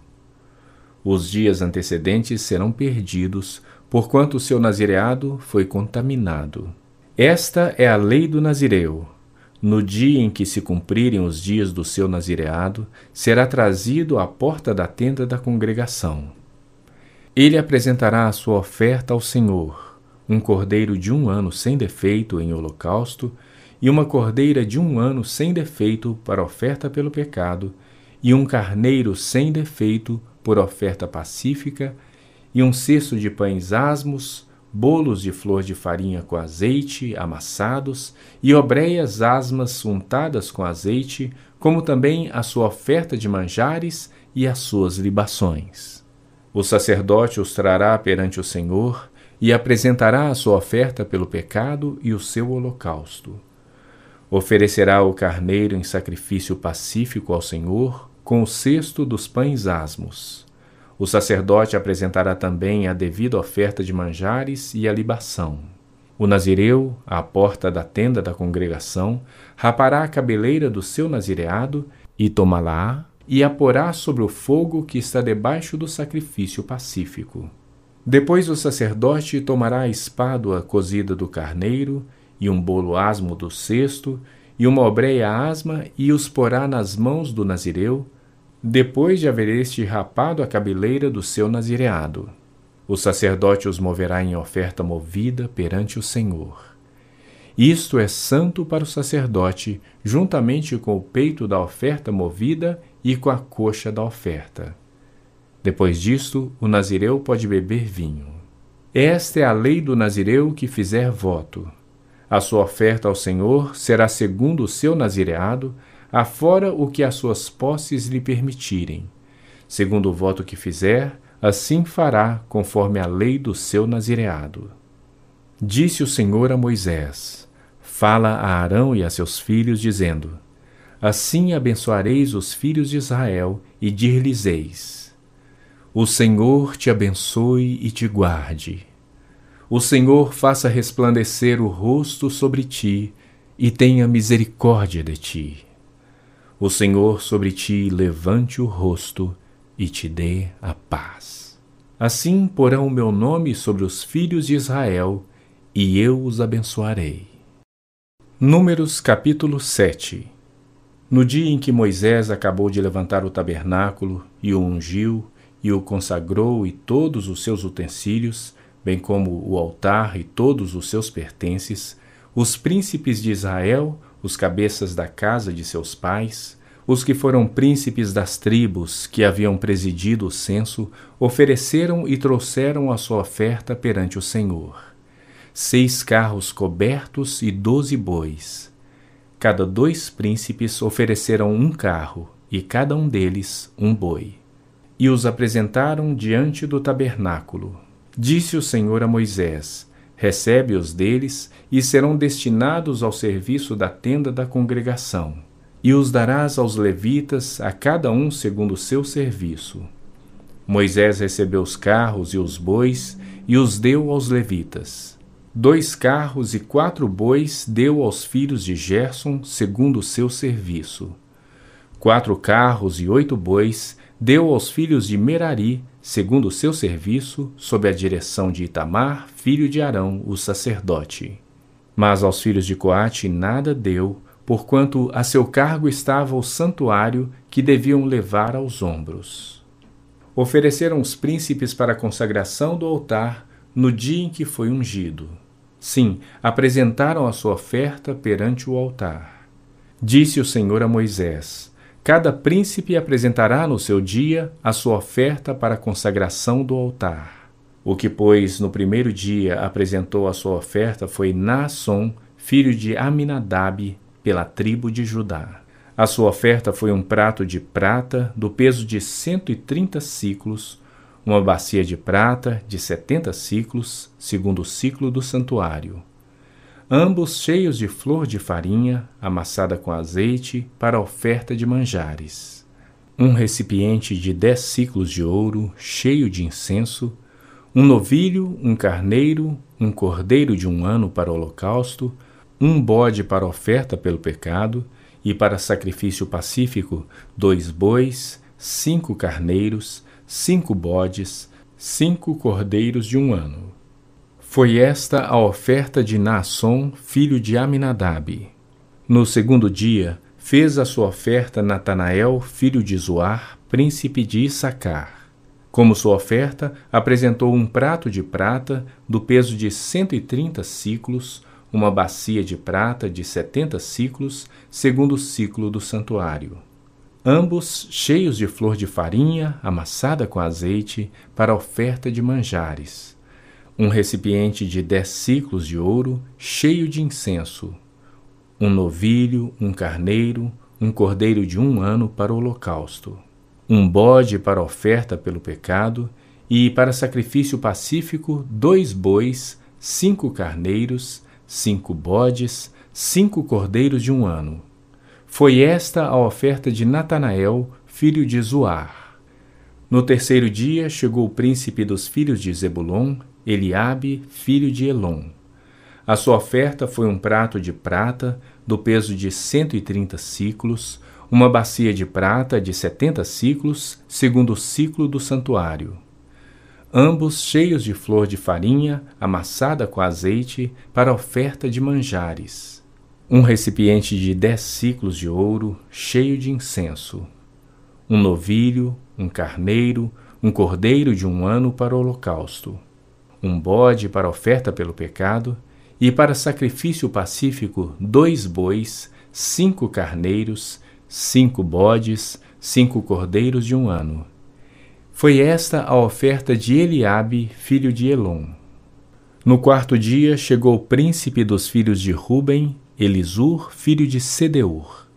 Os dias antecedentes serão perdidos, porquanto o seu nazireado foi contaminado. Esta é a lei do nazireu no dia em que se cumprirem os dias do seu nazireado, será trazido à porta da tenda da congregação. Ele apresentará a sua oferta ao Senhor, um cordeiro de um ano sem defeito em holocausto, e uma cordeira de um ano sem defeito para oferta pelo pecado, e um carneiro sem defeito por oferta pacífica, e um cesto de pães asmos, bolos de flor de farinha com azeite amassados e obreias asmas untadas com azeite, como também a sua oferta de manjares e as suas libações. O sacerdote os trará perante o Senhor e apresentará a sua oferta pelo pecado e o seu holocausto. Oferecerá o carneiro em sacrifício pacífico ao Senhor com o cesto dos pães asmos o sacerdote apresentará também a devida oferta de manjares e a libação. O nazireu, à porta da tenda da congregação, rapará a cabeleira do seu nazireado e tomá-la e a porá sobre o fogo que está debaixo do sacrifício pacífico. Depois o sacerdote tomará a espádua cozida do carneiro e um bolo asmo do cesto e uma obreia asma e os porá nas mãos do nazireu depois de haver este rapado a cabeleira do seu nazireado. O sacerdote os moverá em oferta movida perante o Senhor. Isto é santo para o sacerdote, juntamente com o peito da oferta movida e com a coxa da oferta. Depois disto, o nazireu pode beber vinho. Esta é a lei do nazireu que fizer voto. A sua oferta ao Senhor será segundo o seu nazireado, afora o que as suas posses lhe permitirem. Segundo o voto que fizer, assim fará conforme a lei do seu nazireado. Disse o Senhor a Moisés: Fala a Arão e a seus filhos, dizendo: Assim abençoareis os filhos de Israel e dir-lhes-eis: O Senhor te abençoe e te guarde. O Senhor faça resplandecer o rosto sobre ti e tenha misericórdia de ti. O Senhor sobre ti levante o rosto e te dê a paz. Assim porão o meu nome sobre os filhos de Israel, e eu os abençoarei. Números capítulo 7 No dia em que Moisés acabou de levantar o tabernáculo, e o ungiu, e o consagrou e todos os seus utensílios, bem como o altar e todos os seus pertences, os príncipes de Israel, os cabeças da casa de seus pais, os que foram príncipes das tribos que haviam presidido o censo, ofereceram e trouxeram a sua oferta perante o Senhor. Seis carros cobertos e doze bois. Cada dois príncipes ofereceram um carro, e cada um deles um boi. E os apresentaram diante do tabernáculo. Disse o Senhor a Moisés: Recebe-os deles, e serão destinados ao serviço da tenda da congregação. E os darás aos levitas, a cada um segundo o seu serviço. Moisés recebeu os carros e os bois, e os deu aos levitas. Dois carros e quatro bois deu aos filhos de Gerson, segundo o seu serviço. Quatro carros e oito bois deu aos filhos de Merari, segundo o seu serviço, sob a direção de Itamar, filho de Arão, o sacerdote. Mas aos filhos de Coate nada deu, porquanto a seu cargo estava o santuário que deviam levar aos ombros. Ofereceram os príncipes para a consagração do altar no dia em que foi ungido. Sim, apresentaram a sua oferta perante o altar. Disse o Senhor a Moisés: Cada príncipe apresentará no seu dia a sua oferta para a consagração do altar. O que, pois, no primeiro dia apresentou a sua oferta foi Naasson, filho de Aminadab, pela tribo de Judá. A sua oferta foi um prato de prata do peso de cento e trinta ciclos, uma bacia de prata de setenta ciclos, segundo o ciclo do santuário, ambos cheios de flor de farinha, amassada com azeite, para oferta de manjares. Um recipiente de dez ciclos de ouro, cheio de incenso, um novilho, um carneiro, um cordeiro de um ano para holocausto, um bode para oferta pelo pecado, e para sacrifício pacífico, dois bois, cinco carneiros, cinco bodes, cinco cordeiros de um ano. Foi esta a oferta de Naasson, filho de Aminadab. No segundo dia, fez a sua oferta Natanael, filho de Zoar, príncipe de Issacar. Como sua oferta, apresentou um prato de prata do peso de cento e trinta ciclos, uma bacia de prata de setenta ciclos, segundo o ciclo do santuário. Ambos cheios de flor de farinha, amassada com azeite, para oferta de manjares um recipiente de dez ciclos de ouro, cheio de incenso, um novilho, um carneiro, um cordeiro de um ano para o holocausto, um bode para oferta pelo pecado, e para sacrifício pacífico, dois bois, cinco carneiros, cinco bodes, cinco cordeiros de um ano. Foi esta a oferta de Natanael, filho de Zoar. No terceiro dia chegou o príncipe dos filhos de Zebulon Eliabe, filho de Elon. A sua oferta foi um prato de prata do peso de cento e trinta ciclos, uma bacia de prata de setenta ciclos, segundo o ciclo do santuário. Ambos cheios de flor de farinha, amassada com azeite, para oferta de manjares. Um recipiente de dez ciclos de ouro, cheio de incenso. Um novilho, um carneiro, um cordeiro de um ano para o holocausto um bode para oferta pelo pecado, e para sacrifício pacífico, dois bois, cinco carneiros, cinco bodes, cinco cordeiros de um ano. Foi esta a oferta de Eliabe, filho de Elon. No quarto dia chegou o príncipe dos filhos de Ruben, Elisur, filho de Sedeur.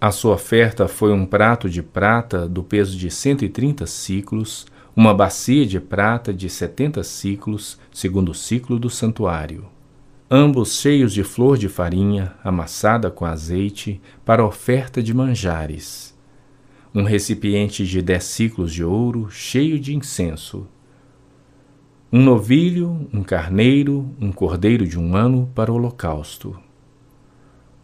A sua oferta foi um prato de prata do peso de cento e trinta ciclos, uma bacia de prata de setenta ciclos, segundo o ciclo do santuário. Ambos cheios de flor de farinha, amassada com azeite, para oferta de manjares. Um recipiente de dez ciclos de ouro, cheio de incenso. Um novilho, um carneiro, um cordeiro de um ano para o holocausto.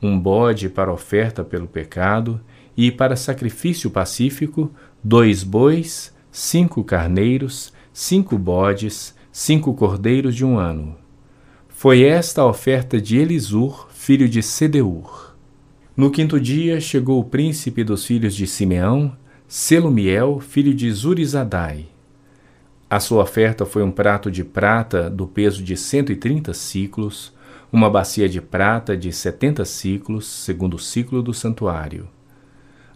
Um bode para oferta pelo pecado e para sacrifício pacífico, dois bois, cinco carneiros, cinco bodes, cinco cordeiros de um ano. Foi esta a oferta de Elisur, filho de Sedeur. No quinto dia chegou o príncipe dos filhos de Simeão, Selumiel, filho de Zurizadai. A sua oferta foi um prato de prata do peso de 130 ciclos, uma bacia de prata de 70 ciclos, segundo o ciclo do santuário.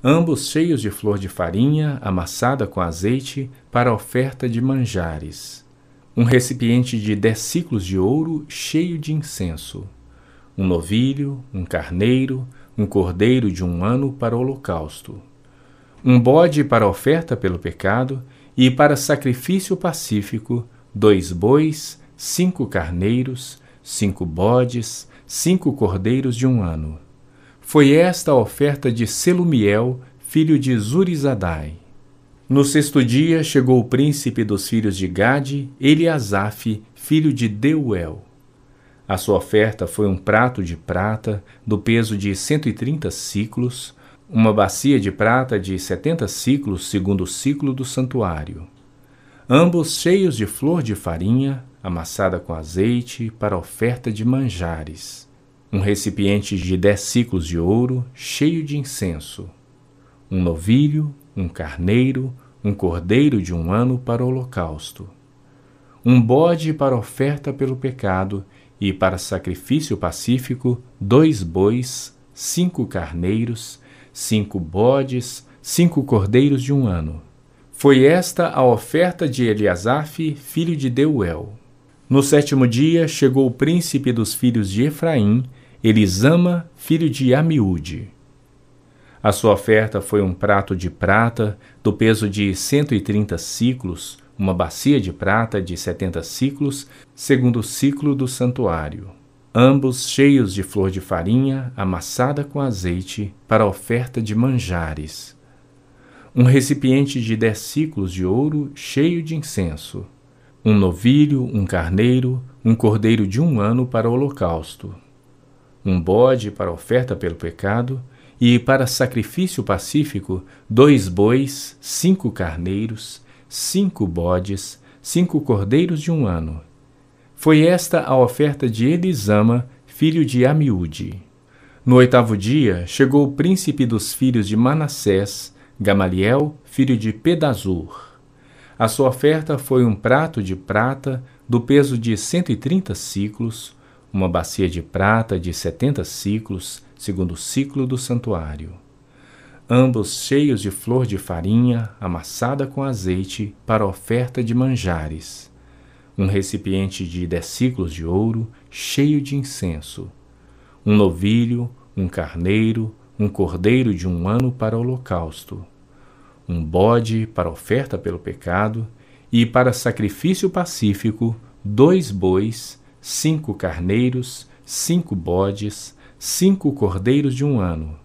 Ambos cheios de flor de farinha amassada com azeite para oferta de manjares. Um recipiente de 10 ciclos de ouro cheio de incenso. Um novilho, um carneiro, um cordeiro de um ano para o holocausto. Um bode para oferta pelo pecado e para sacrifício pacífico, dois bois, cinco carneiros, cinco bodes, cinco cordeiros de um ano. Foi esta a oferta de Selumiel, filho de Zurizadai. No sexto dia chegou o príncipe dos filhos de Gade, Eliasaf, filho de Deuel. A sua oferta foi um prato de prata, do peso de cento e trinta ciclos, uma bacia de prata de setenta ciclos, segundo o ciclo do santuário. Ambos cheios de flor de farinha, amassada com azeite, para oferta de manjares. Um recipiente de dez ciclos de ouro, cheio de incenso. Um novilho, um carneiro, um cordeiro de um ano para o holocausto. Um bode para oferta pelo pecado e para sacrifício pacífico, dois bois, cinco carneiros, cinco bodes, cinco cordeiros de um ano. Foi esta a oferta de Eliasaf, filho de Deuel. No sétimo dia chegou o príncipe dos filhos de Efraim, Elisama, filho de Amiúde. A sua oferta foi um prato de prata, do peso de cento e trinta ciclos, uma bacia de prata de setenta ciclos, segundo o ciclo do santuário ambos cheios de flor de farinha amassada com azeite para oferta de manjares. Um recipiente de dez ciclos de ouro cheio de incenso. Um novilho, um carneiro, um cordeiro de um ano para o holocausto. Um bode para oferta pelo pecado e para sacrifício pacífico, dois bois, cinco carneiros, cinco bodes, cinco cordeiros de um ano foi esta a oferta de Elisama, filho de Amiúde. No oitavo dia, chegou o príncipe dos filhos de Manassés, Gamaliel, filho de Pedazur. A sua oferta foi um prato de prata do peso de cento e trinta ciclos, uma bacia de prata de setenta ciclos, segundo o ciclo do santuário. Ambos cheios de flor de farinha amassada com azeite para oferta de manjares. Um recipiente de dez ciclos de ouro cheio de incenso, um novilho, um carneiro, um cordeiro de um ano para holocausto, um bode para oferta pelo pecado e para sacrifício pacífico, dois bois, cinco carneiros, cinco bodes, cinco cordeiros de um ano.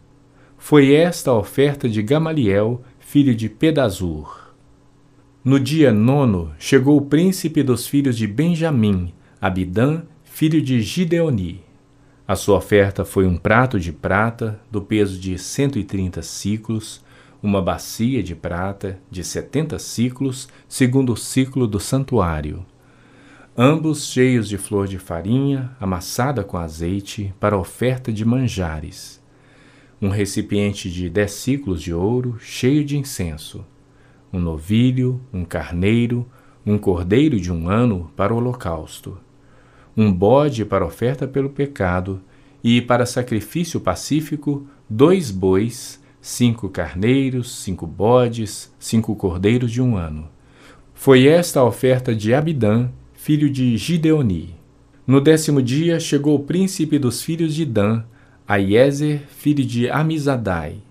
Foi esta a oferta de Gamaliel, filho de Pedazur. No dia nono, chegou o príncipe dos filhos de Benjamim, Abidã, filho de Gideoni. A sua oferta foi um prato de prata, do peso de cento e trinta ciclos, uma bacia de prata, de setenta ciclos, segundo o ciclo do santuário. Ambos cheios de flor de farinha, amassada com azeite, para oferta de manjares. Um recipiente de dez ciclos de ouro, cheio de incenso um novilho, um carneiro, um cordeiro de um ano para o holocausto, um bode para oferta pelo pecado e para sacrifício pacífico, dois bois, cinco carneiros, cinco bodes, cinco cordeiros de um ano. Foi esta a oferta de Abidã, filho de Gideoni. No décimo dia chegou o príncipe dos filhos de Dan, Aiezer, filho de Amizadai,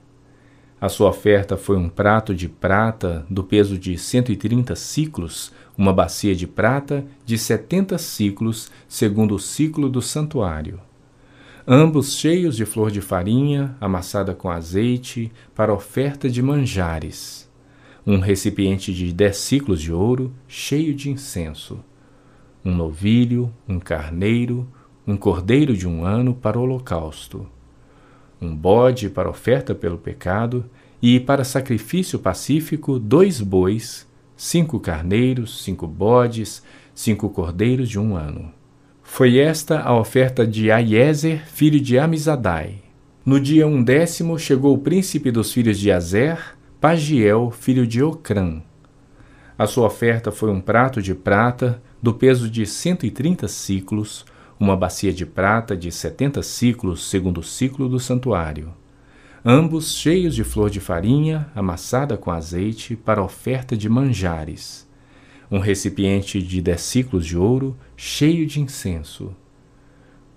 a sua oferta foi um prato de prata do peso de 130 ciclos, uma bacia de prata de 70 ciclos, segundo o ciclo do santuário. Ambos cheios de flor de farinha, amassada com azeite, para oferta de manjares. Um recipiente de dez ciclos de ouro, cheio de incenso. Um novilho, um carneiro, um cordeiro de um ano para o holocausto um bode para oferta pelo pecado, e para sacrifício pacífico, dois bois, cinco carneiros, cinco bodes, cinco cordeiros de um ano. Foi esta a oferta de Aiezer, filho de Amizadai. No dia undécimo chegou o príncipe dos filhos de Azer, Pagiel, filho de Ocrã. A sua oferta foi um prato de prata do peso de 130 ciclos, uma bacia de prata de 70 ciclos, segundo o ciclo do santuário. Ambos cheios de flor de farinha amassada com azeite para oferta de manjares. Um recipiente de 10 ciclos de ouro cheio de incenso.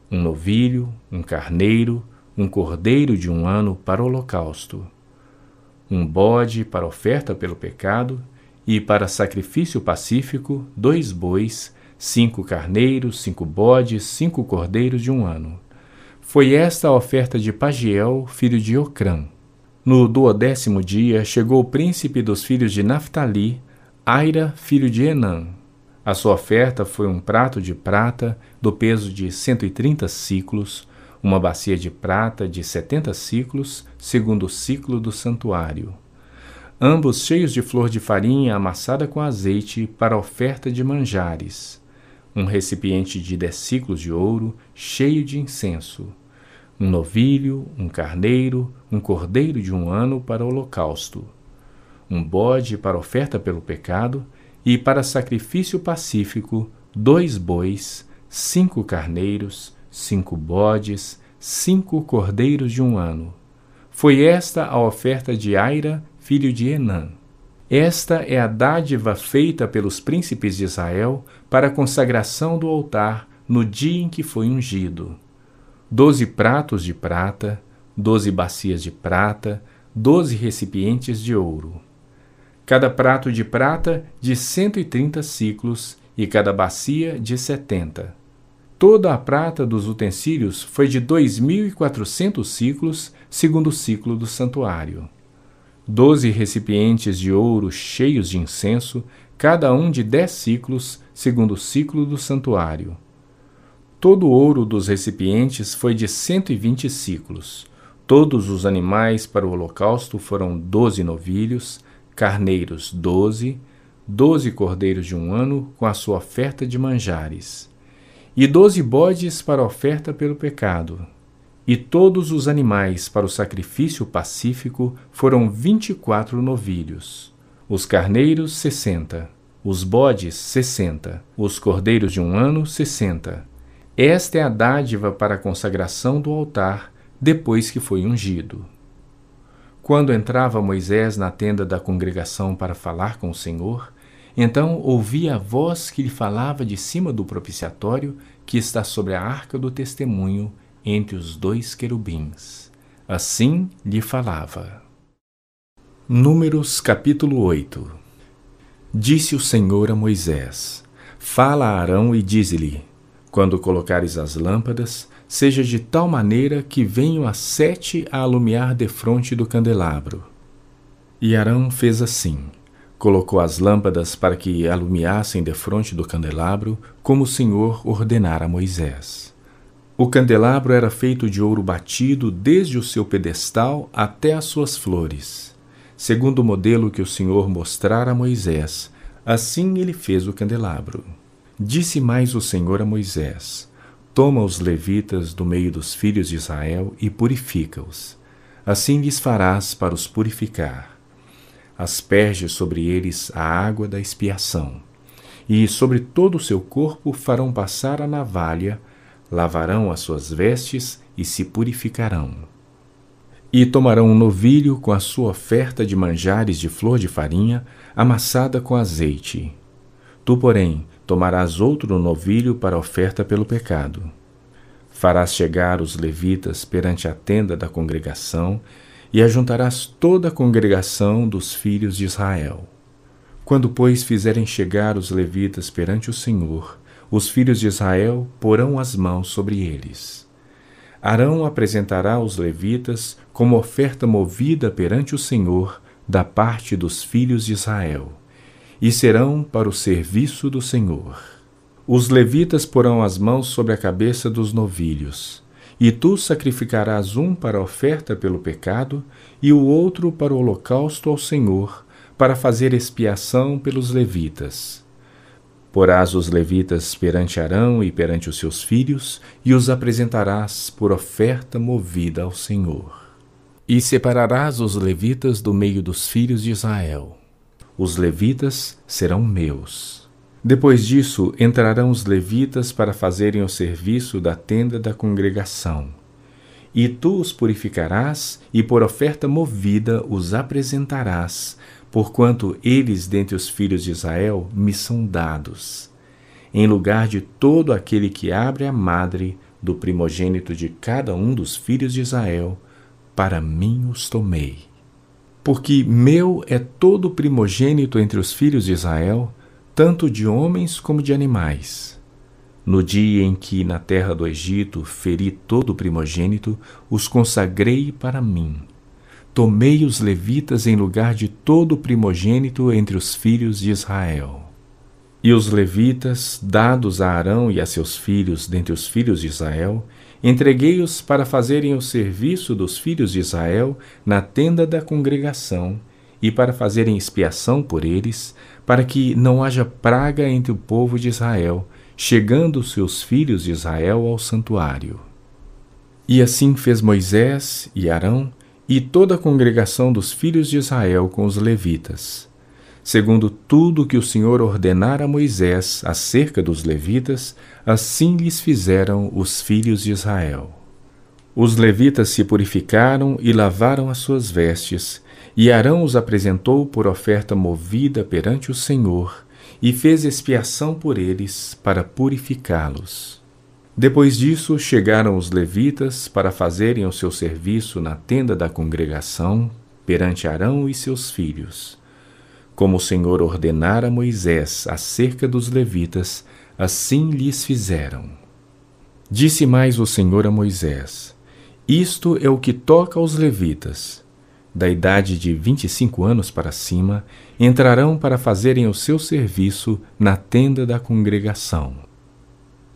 Um novilho, um carneiro, um cordeiro de um ano para holocausto. Um bode para oferta pelo pecado e para sacrifício pacífico, dois bois, cinco carneiros, cinco bodes, cinco cordeiros de um ano. Foi esta a oferta de Pagiel, filho de Ocrã. No duodécimo dia chegou o príncipe dos filhos de Naphtali, Aira, filho de Enã. A sua oferta foi um prato de prata do peso de cento e trinta ciclos, uma bacia de prata de setenta ciclos, segundo o ciclo do santuário ambos cheios de flor de farinha amassada com azeite para oferta de manjares, um recipiente de dez ciclos de ouro cheio de incenso, um novilho, um carneiro, um cordeiro de um ano para holocausto, um bode para oferta pelo pecado e para sacrifício pacífico, dois bois, cinco carneiros, cinco bodes, cinco cordeiros de um ano. Foi esta a oferta de Aira, filho de Enã. Esta é a dádiva feita pelos príncipes de Israel para a consagração do altar no dia em que foi ungido. Doze pratos de prata, doze bacias de prata, doze recipientes de ouro. Cada prato de prata de cento e trinta ciclos e cada bacia de setenta. Toda a prata dos utensílios foi de dois mil e quatrocentos ciclos, segundo o ciclo do santuário doze recipientes de ouro cheios de incenso, cada um de dez ciclos, segundo o ciclo do santuário. Todo o ouro dos recipientes foi de cento e vinte ciclos. Todos os animais para o holocausto foram doze novilhos, carneiros doze, doze cordeiros de um ano com a sua oferta de manjares, e doze bodes para a oferta pelo pecado, e todos os animais para o sacrifício pacífico foram vinte e quatro novilhos. Os carneiros, sessenta. Os bodes, sessenta. Os cordeiros de um ano, sessenta. Esta é a dádiva para a consagração do altar, depois que foi ungido. Quando entrava Moisés na tenda da congregação para falar com o Senhor, então ouvia a voz que lhe falava de cima do propiciatório que está sobre a arca do testemunho entre os dois querubins. Assim lhe falava. Números capítulo 8 Disse o Senhor a Moisés: Fala a Arão e dize-lhe: Quando colocares as lâmpadas, seja de tal maneira que venham as sete a alumiar defronte do candelabro. E Arão fez assim. Colocou as lâmpadas para que alumiassem defronte do candelabro, como o Senhor ordenara a Moisés. O candelabro era feito de ouro batido desde o seu pedestal até as suas flores. Segundo o modelo que o Senhor mostrara a Moisés, assim ele fez o candelabro. Disse mais o Senhor a Moisés: Toma os levitas do meio dos filhos de Israel e purifica-os. Assim lhes farás para os purificar. Asperge sobre eles a água da expiação, e sobre todo o seu corpo farão passar a navalha lavarão as suas vestes e se purificarão. E tomarão um novilho com a sua oferta de manjares de flor de farinha, amassada com azeite. Tu, porém, tomarás outro novilho para oferta pelo pecado. Farás chegar os levitas perante a tenda da congregação, e ajuntarás toda a congregação dos filhos de Israel. Quando, pois, fizerem chegar os levitas perante o Senhor, os filhos de Israel porão as mãos sobre eles. Arão apresentará os levitas como oferta movida perante o Senhor da parte dos filhos de Israel, e serão para o serviço do Senhor. Os levitas porão as mãos sobre a cabeça dos novilhos, e tu sacrificarás um para a oferta pelo pecado e o outro para o holocausto ao Senhor, para fazer expiação pelos levitas Porás os levitas perante Arão e perante os seus filhos, e os apresentarás por oferta movida ao Senhor. E separarás os levitas do meio dos filhos de Israel. os levitas serão meus. Depois disso, entrarão os levitas para fazerem o serviço da tenda da congregação. E tu os purificarás, e por oferta movida os apresentarás, porquanto eles dentre os filhos de Israel me são dados. Em lugar de todo aquele que abre a madre do primogênito de cada um dos filhos de Israel, para mim os tomei. Porque meu é todo primogênito entre os filhos de Israel, tanto de homens como de animais. No dia em que na terra do Egito feri todo primogênito, os consagrei para mim. Tomei os levitas em lugar de todo o primogênito entre os filhos de Israel. E os levitas, dados a Arão e a seus filhos dentre os filhos de Israel, entreguei-os para fazerem o serviço dos filhos de Israel na tenda da congregação e para fazerem expiação por eles, para que não haja praga entre o povo de Israel, chegando os seus filhos de Israel ao santuário. E assim fez Moisés e Arão e toda a congregação dos filhos de Israel com os levitas. Segundo tudo que o Senhor ordenara a Moisés acerca dos levitas, assim lhes fizeram os filhos de Israel. Os levitas se purificaram e lavaram as suas vestes, e Arão os apresentou por oferta movida perante o Senhor, e fez expiação por eles para purificá-los. Depois disso, chegaram os levitas para fazerem o seu serviço na tenda da congregação perante Arão e seus filhos. Como o Senhor ordenara Moisés acerca dos levitas, assim lhes fizeram. Disse mais o Senhor a Moisés: Isto é o que toca aos levitas da idade de vinte e cinco anos para cima, entrarão para fazerem o seu serviço na tenda da congregação.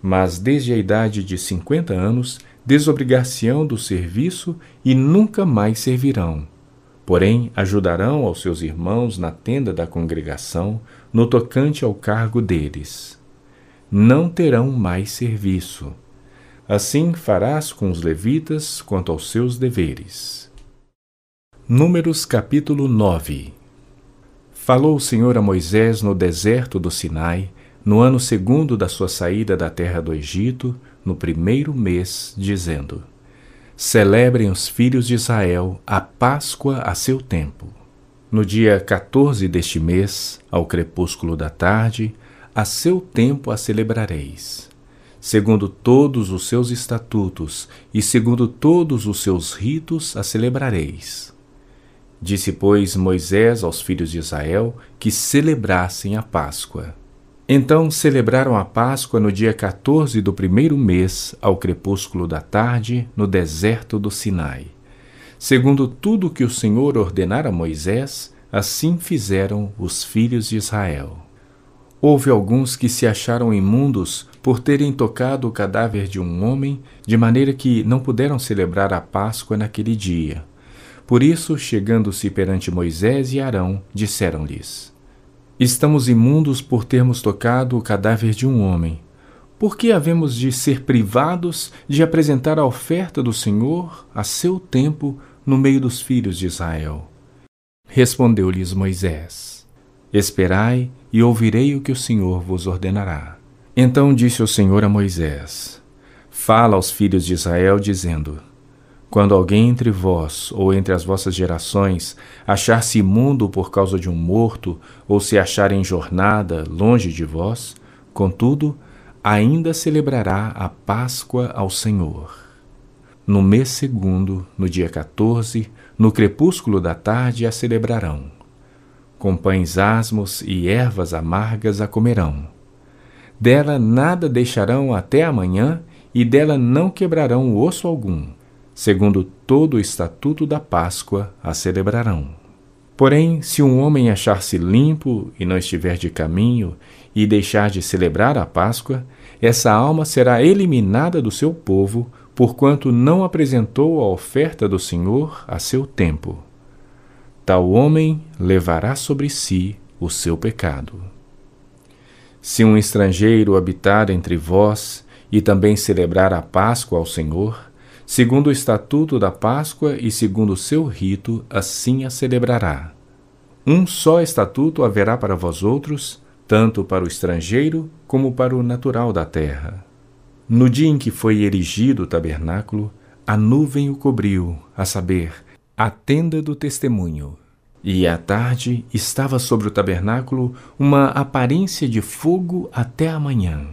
Mas desde a idade de cinquenta anos, desobrigar-se-ão do serviço e nunca mais servirão. Porém, ajudarão aos seus irmãos na tenda da congregação, no tocante ao cargo deles. Não terão mais serviço. Assim farás com os levitas quanto aos seus deveres. Números capítulo 9 Falou o Senhor a Moisés no deserto do Sinai, no ano segundo da sua saída da terra do Egito, no primeiro mês, dizendo: Celebrem os filhos de Israel a Páscoa a seu tempo. No dia 14 deste mês, ao crepúsculo da tarde, a seu tempo a celebrareis. Segundo todos os seus estatutos e segundo todos os seus ritos a celebrareis Disse, pois, Moisés aos filhos de Israel que celebrassem a Páscoa. Então celebraram a Páscoa no dia 14 do primeiro mês, ao crepúsculo da tarde, no deserto do Sinai. Segundo tudo que o Senhor ordenara a Moisés, assim fizeram os filhos de Israel. Houve alguns que se acharam imundos por terem tocado o cadáver de um homem, de maneira que não puderam celebrar a Páscoa naquele dia. Por isso, chegando-se perante Moisés e Arão, disseram-lhes: Estamos imundos por termos tocado o cadáver de um homem. Por que havemos de ser privados de apresentar a oferta do Senhor a seu tempo no meio dos filhos de Israel? Respondeu-lhes Moisés: Esperai e ouvirei o que o Senhor vos ordenará. Então disse o Senhor a Moisés: Fala aos filhos de Israel, dizendo: quando alguém entre vós ou entre as vossas gerações achar-se imundo por causa de um morto ou se achar em jornada longe de vós, contudo, ainda celebrará a Páscoa ao Senhor. No mês segundo, no dia 14, no crepúsculo da tarde a celebrarão. Com pães asmos e ervas amargas a comerão. Dela nada deixarão até amanhã, e dela não quebrarão osso algum segundo todo o estatuto da Páscoa, a celebrarão. Porém, se um homem achar-se limpo e não estiver de caminho e deixar de celebrar a Páscoa, essa alma será eliminada do seu povo, porquanto não apresentou a oferta do Senhor a seu tempo. Tal homem levará sobre si o seu pecado. Se um estrangeiro habitar entre vós e também celebrar a Páscoa ao Senhor, Segundo o estatuto da Páscoa e segundo o seu rito, assim a celebrará. Um só estatuto haverá para vós outros, tanto para o estrangeiro como para o natural da terra. No dia em que foi erigido o tabernáculo, a nuvem o cobriu, a saber, a tenda do testemunho. E à tarde estava sobre o tabernáculo uma aparência de fogo até a manhã.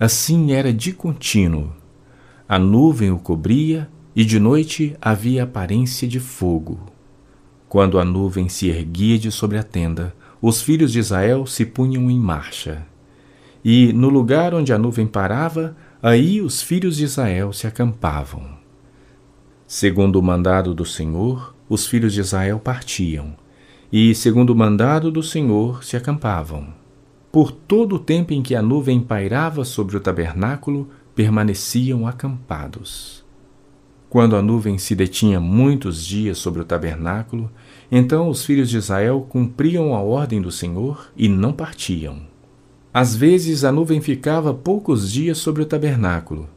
Assim era de contínuo. A nuvem o cobria e de noite havia aparência de fogo. Quando a nuvem se erguia de sobre a tenda, os filhos de Israel se punham em marcha. E no lugar onde a nuvem parava, aí os filhos de Israel se acampavam. Segundo o mandado do Senhor, os filhos de Israel partiam, e, segundo o mandado do Senhor, se acampavam. Por todo o tempo em que a nuvem pairava sobre o tabernáculo, permaneciam acampados. Quando a nuvem se detinha muitos dias sobre o tabernáculo, então os filhos de Israel cumpriam a ordem do Senhor e não partiam. Às vezes a nuvem ficava poucos dias sobre o tabernáculo.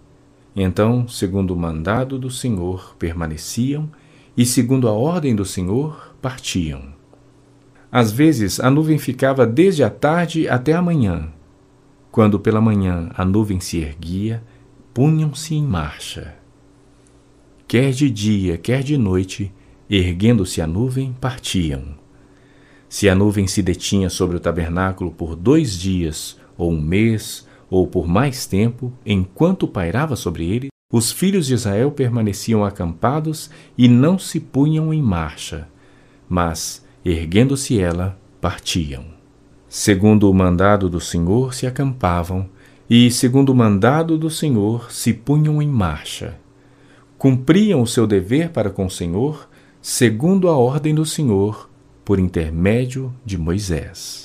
Então, segundo o mandado do Senhor, permaneciam e, segundo a ordem do Senhor, partiam. Às vezes a nuvem ficava desde a tarde até a manhã. Quando pela manhã a nuvem se erguia, punham-se em marcha. Quer de dia, quer de noite, erguendo-se a nuvem, partiam. Se a nuvem se detinha sobre o tabernáculo por dois dias, ou um mês, ou por mais tempo, enquanto pairava sobre ele, os filhos de Israel permaneciam acampados e não se punham em marcha, mas, erguendo-se ela, partiam. Segundo o mandado do Senhor se acampavam, e, segundo o mandado do Senhor, se punham em marcha. Cumpriam o seu dever para com o Senhor, segundo a ordem do Senhor, por intermédio de Moisés.